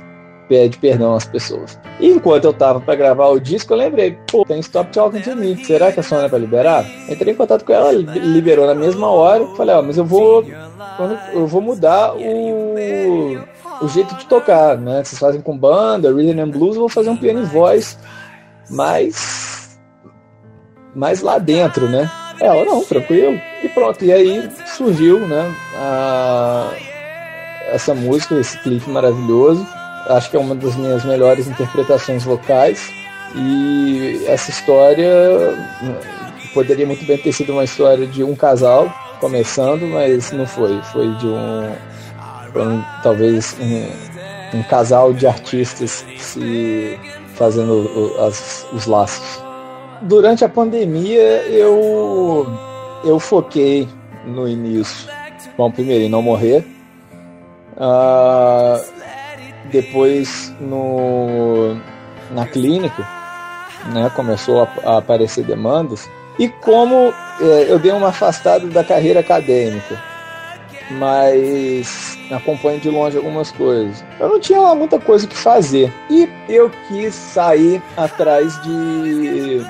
pede perdão às pessoas. E enquanto eu tava para gravar o disco, eu lembrei, pô, tem Stop Talking to Me. Será que a é pra liberar? Entrei em contato com ela, liberou na mesma hora. Falei, ó, mas eu vou. Eu vou mudar o, o jeito de tocar, né? Vocês fazem com banda, rhythm and blues, eu vou fazer um piano e voz mais. mais lá dentro, né? Ela, não, tranquilo. E pronto. E aí surgiu, né? A, essa música, esse clipe maravilhoso acho que é uma das minhas melhores interpretações vocais. E essa história poderia muito bem ter sido uma história de um casal começando, mas não foi. Foi de um Foram talvez um, um casal de artistas se fazendo as, os laços. Durante a pandemia eu eu foquei no início, bom, primeiro em não morrer, uh, depois no na clínica, né, começou a, a aparecer demandas e como é, eu dei uma afastada da carreira acadêmica, mas acompanho de longe algumas coisas. Eu não tinha muita coisa que fazer e eu quis sair atrás de.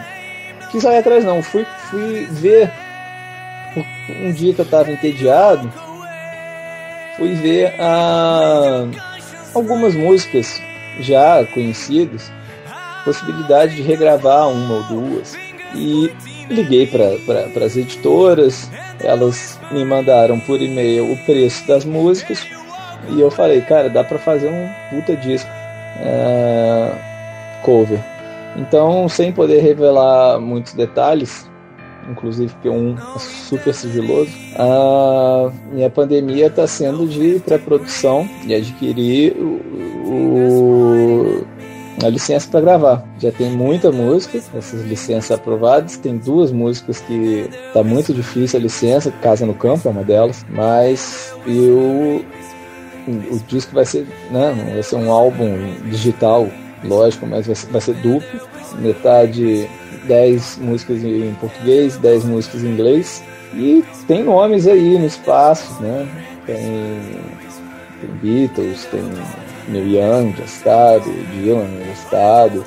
Quis sair atrás, não, fui, fui ver. Um dia que eu estava entediado, fui ver ah, algumas músicas já conhecidas, possibilidade de regravar uma ou duas. E liguei para as editoras, elas me mandaram por e-mail o preço das músicas e eu falei, cara, dá para fazer um puta disco é, cover. Então, sem poder revelar muitos detalhes, inclusive porque um é super sigiloso, a minha pandemia está sendo de pré-produção e adquirir o, o a licença para gravar. Já tem muita música, essas licenças aprovadas. Tem duas músicas que tá muito difícil a licença, Casa no Campo é uma delas, mas eu o disco vai ser, né, vai ser um álbum digital, lógico, mas vai ser, vai ser duplo, metade 10 músicas em português, 10 músicas em inglês. E tem nomes aí no espaço, né? Tem, tem Beatles, tem Neil Young de estado, Dylan de estado,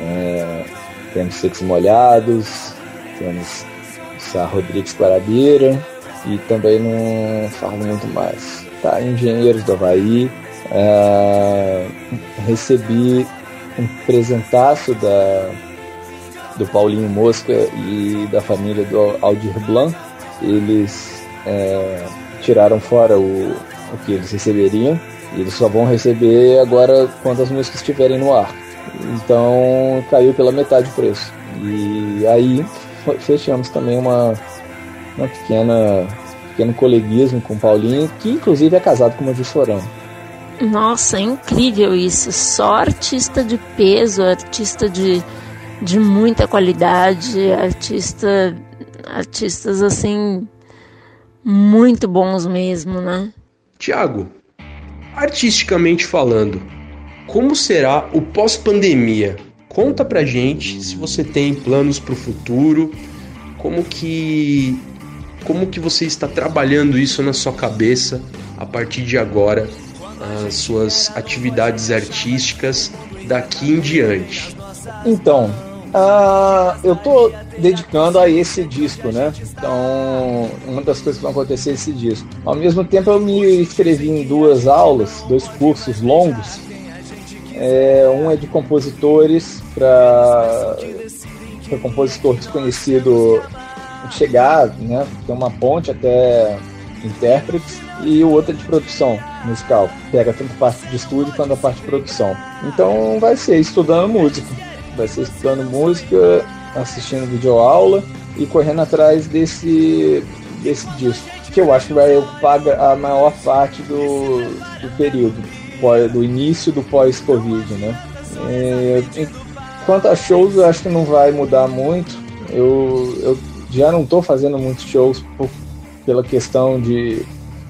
é, temos Sexos Molhados, temos Sá Rodrigues Guarabira e também não falo muito mais. Tá, Engenheiros do Havaí, é, recebi um presentaço da, do Paulinho Mosca e da família do Aldir Blanc. Eles é, tiraram fora o, o que eles receberiam e eles só vão receber agora quando as músicas estiverem no ar. Então caiu pela metade o preço. E aí fechamos também uma, uma pequena pequeno coleguismo com o Paulinho, que inclusive é casado com uma Jussorão. Nossa, é incrível isso. Só artista de peso, artista de, de muita qualidade, artista, artistas assim muito bons mesmo, né? Tiago, artisticamente falando, como será o pós-pandemia? Conta pra gente se você tem planos para o futuro, como que como que você está trabalhando isso na sua cabeça a partir de agora, as suas atividades artísticas daqui em diante. Então, Uh, eu tô dedicando a esse disco, né? Então, uma das coisas que vão acontecer é esse disco. Ao mesmo tempo, eu me inscrevi em duas aulas, dois cursos longos. É, um é de compositores para compositor desconhecido chegar, né? Tem uma ponte até intérpretes e o outro é de produção musical. Pega tanto parte de estúdio quanto a parte de produção. Então vai ser estudando música vai ser estudando música, assistindo videoaula e correndo atrás desse, desse disco, que eu acho que vai ocupar a maior parte do, do período, do início do pós-Covid, né? É, quanto a shows, eu acho que não vai mudar muito. Eu, eu já não estou fazendo muitos shows por, pela questão de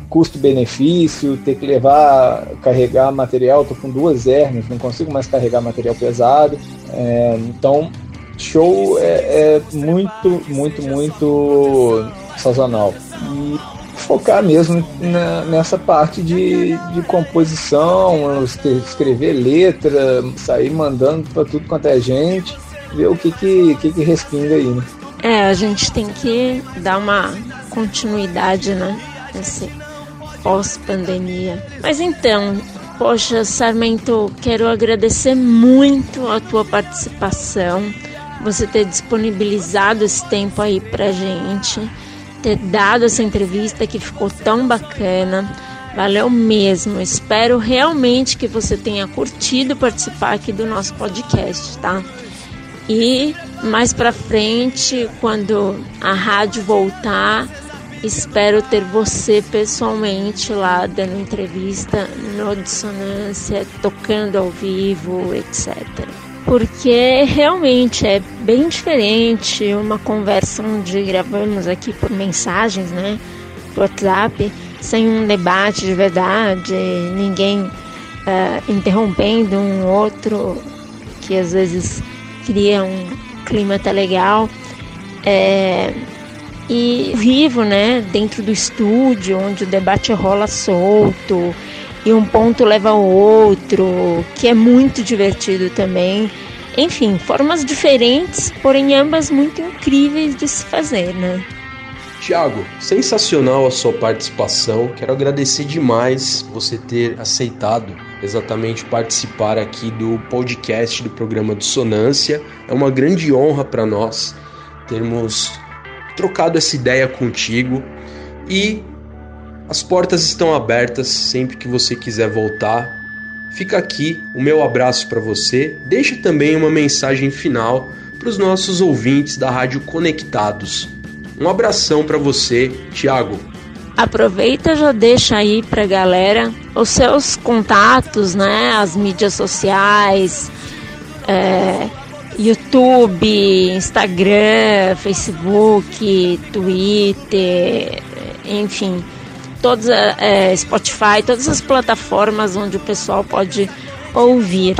custo-benefício, ter que levar, carregar material, tô com duas hernias, não consigo mais carregar material pesado. É, então, show é, é, muito, muito, muito sazonal. E focar mesmo na, nessa parte de, de composição, escrever letra, sair mandando para tudo quanto é gente, ver o que que, que, que respinga aí, né? É, a gente tem que dar uma continuidade, né? Assim, pós-pandemia. Mas então, poxa, Sarmento, quero agradecer muito a tua participação, você ter disponibilizado esse tempo aí pra gente, ter dado essa entrevista que ficou tão bacana. Valeu mesmo. Espero realmente que você tenha curtido participar aqui do nosso podcast, tá? E mais para frente, quando a rádio voltar, Espero ter você pessoalmente lá dando entrevista no Dissonância, tocando ao vivo, etc. Porque realmente é bem diferente uma conversa onde gravamos aqui por mensagens, né? Por WhatsApp, sem um debate de verdade, ninguém uh, interrompendo um outro, que às vezes cria um clima até legal. É, e vivo, né, dentro do estúdio, onde o debate rola solto e um ponto leva ao outro, que é muito divertido também. Enfim, formas diferentes, porém ambas muito incríveis de se fazer, né? Tiago, sensacional a sua participação. Quero agradecer demais você ter aceitado exatamente participar aqui do podcast do programa Dissonância. É uma grande honra para nós termos trocado essa ideia contigo e as portas estão abertas sempre que você quiser voltar. Fica aqui o meu abraço para você. Deixe também uma mensagem final para os nossos ouvintes da Rádio Conectados. Um abração para você, Tiago. Aproveita já deixa aí para galera os seus contatos, né? As mídias sociais, é, YouTube, Instagram, Facebook, Twitter, enfim, todos é, Spotify, todas as plataformas onde o pessoal pode ouvir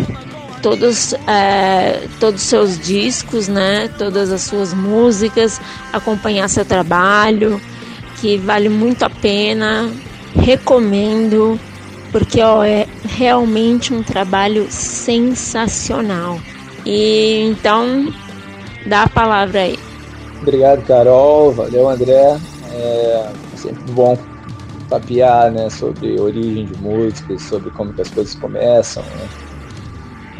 todos é, todos os seus discos, né? Todas as suas músicas, acompanhar seu trabalho, que vale muito a pena. Recomendo porque ó, é realmente um trabalho sensacional. E então, dá a palavra aí. Obrigado, Carol. Valeu, André. É sempre bom papiar né, sobre origem de músicas, sobre como que as coisas começam. Né?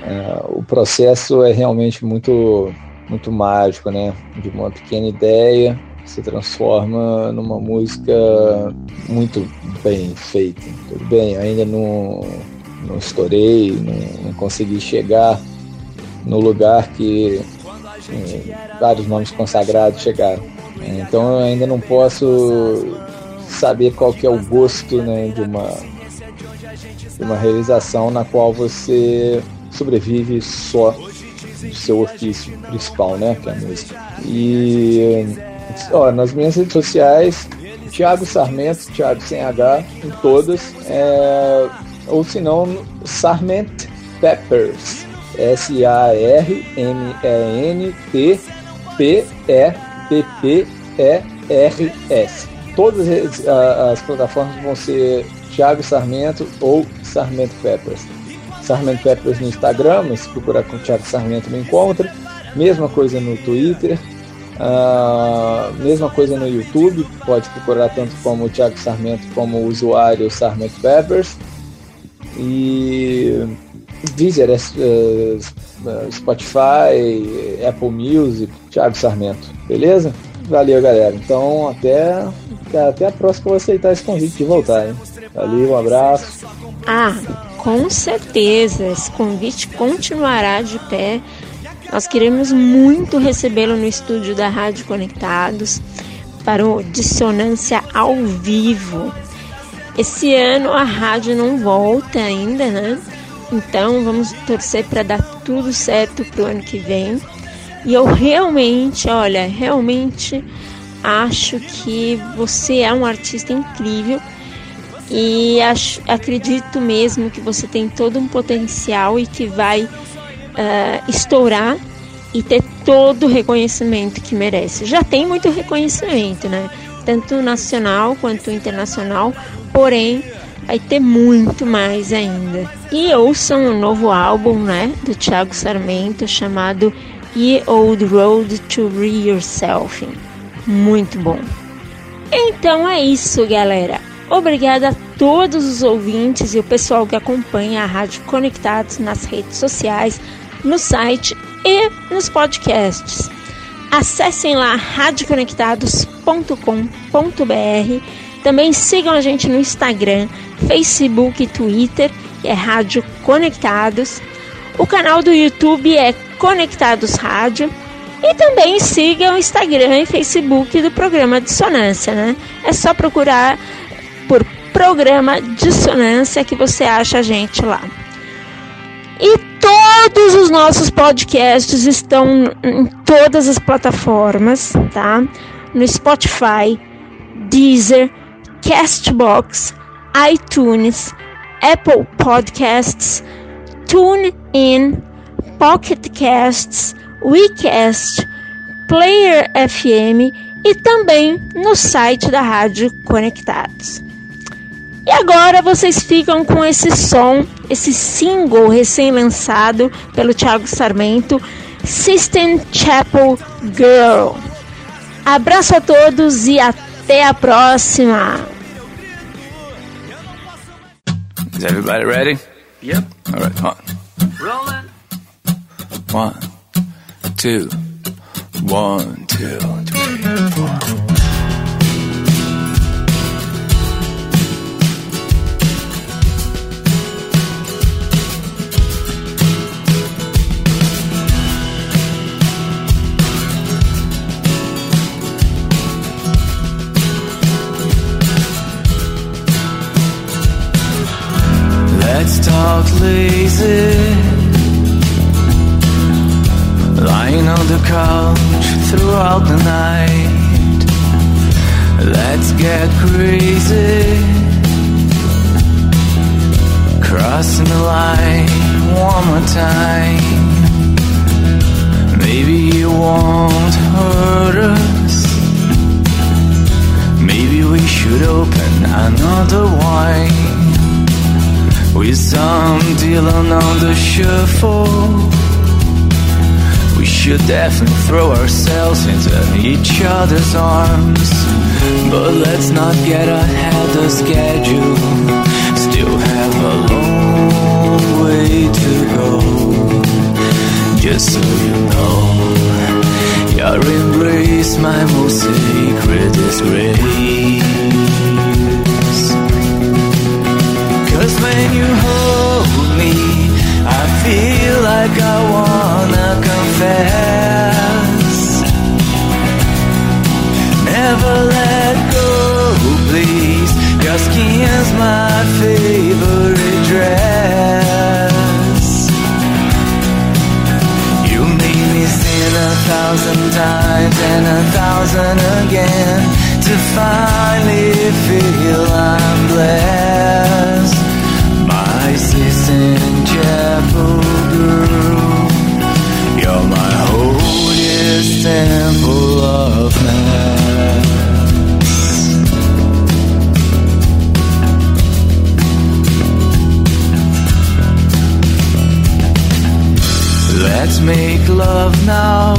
É, o processo é realmente muito, muito mágico, né? De uma pequena ideia se transforma numa música muito bem feita. Tudo bem, ainda não, não estourei, não, não consegui chegar no lugar que eh, vários nomes consagrados chegaram. Então eu ainda não posso saber qual que é o gosto né, de, uma, de uma realização na qual você sobrevive só do seu ofício principal, né, que é a música. E ó, nas minhas redes sociais, Thiago Sarmento, Thiago sem H, em todas, é, ou se não, Sarment Peppers, S-A-R-M-E-N-T-P-E-P-P-E-R-S. Todas as, as plataformas vão ser Thiago Sarmento ou Sarmento Peppers. Sarmento Peppers no Instagram, se procurar com Thiago Sarmento me encontra. Mesma coisa no Twitter. Uh, mesma coisa no YouTube, pode procurar tanto como o Thiago Sarmento como o usuário Sarmento Peppers. E Deezer, uh, Spotify, Apple Music, Thiago Sarmento, beleza? Valeu, galera. Então, até, até a próxima eu vou aceitar esse convite de voltar, hein? Valeu, um abraço. Ah, com certeza, esse convite continuará de pé. Nós queremos muito recebê-lo no estúdio da Rádio Conectados para o Dissonância ao vivo. Esse ano a rádio não volta ainda, né? Então vamos torcer para dar tudo certo pro ano que vem. E eu realmente, olha, realmente acho que você é um artista incrível e acho, acredito mesmo que você tem todo um potencial e que vai uh, estourar e ter todo o reconhecimento que merece. Já tem muito reconhecimento, né? Tanto nacional quanto internacional, porém vai ter muito mais ainda. E ouçam o um novo álbum, né, do Thiago Sarmento chamado Ye Old Road to Re Yourself. Muito bom. Então é isso, galera. Obrigada a todos os ouvintes e o pessoal que acompanha a Rádio Conectados nas redes sociais, no site e nos podcasts. Acessem lá radioconectados.com.br também sigam a gente no Instagram, Facebook e Twitter, que é Rádio Conectados. O canal do YouTube é Conectados Rádio. E também siga o Instagram e Facebook do programa Dissonância, né? É só procurar por programa Dissonância que você acha a gente lá. E todos os nossos podcasts estão em todas as plataformas, tá? No Spotify, Deezer, Castbox, iTunes, Apple Podcasts, TuneIn, Pocket Casts, WeCast, Player FM e também no site da Rádio Conectados. E agora vocês ficam com esse som, esse single recém-lançado pelo Thiago Sarmento, System Chapel Girl. Abraço a todos e até a próxima! Is everybody ready? Yep. All right, on. Rolling. One, two, one, two, three, four. Lazy. Lying on the couch throughout the night. Let's get crazy. Crossing the line one more time. Maybe you won't hurt us. Maybe we should open another wine. With some dealing on the shuffle. We should definitely throw ourselves into each other's arms. But let's not get ahead of schedule. Still have a long way to go. Just so you know Your embrace my most sacred disgrace Cause when you hold me, I feel like I wanna confess. Never let go, please. Your skin's my favorite dress. You made me sin a thousand times and a thousand again to finally feel I'm blessed my Sistine Chapel girl. You're my holiest temple of mass. Let's make love now.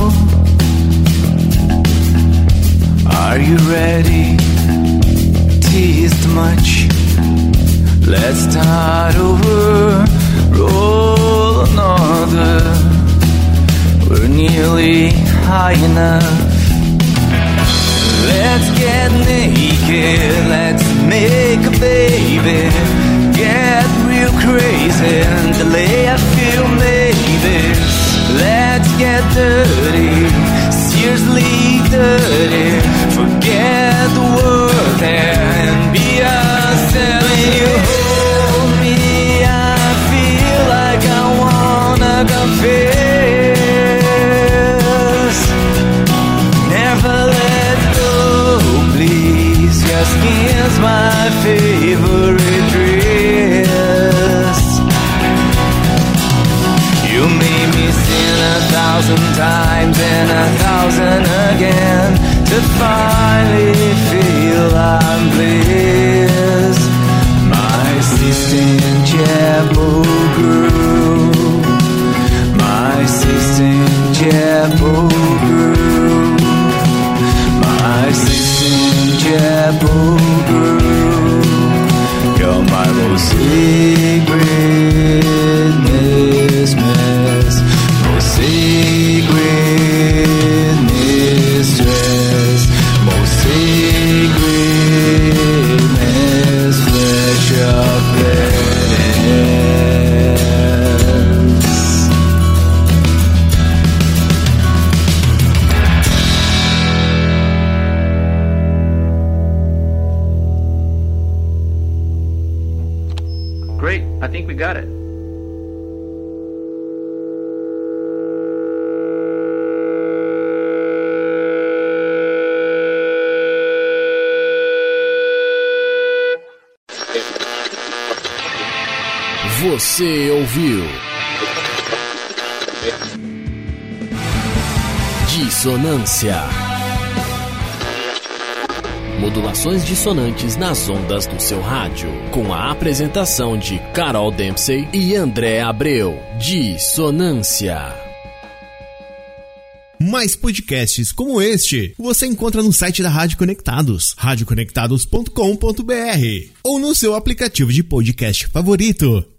Are you ready? Teased much Let's start over, roll another. We're nearly high enough. Let's get naked, let's make a baby. Get real crazy and delay I feel maybe. Let's get dirty, seriously dirty. Forget thousand times and a thousand again to finally feel I'm blessed. My Sistine Chapel girl, my Sistine Chapel girl, my Sistine Chapel girl. You're my Modulações dissonantes nas ondas do seu rádio. Com a apresentação de Carol Dempsey e André Abreu. Dissonância. Mais podcasts como este você encontra no site da Rádio Conectados, radioconectados.com.br ou no seu aplicativo de podcast favorito.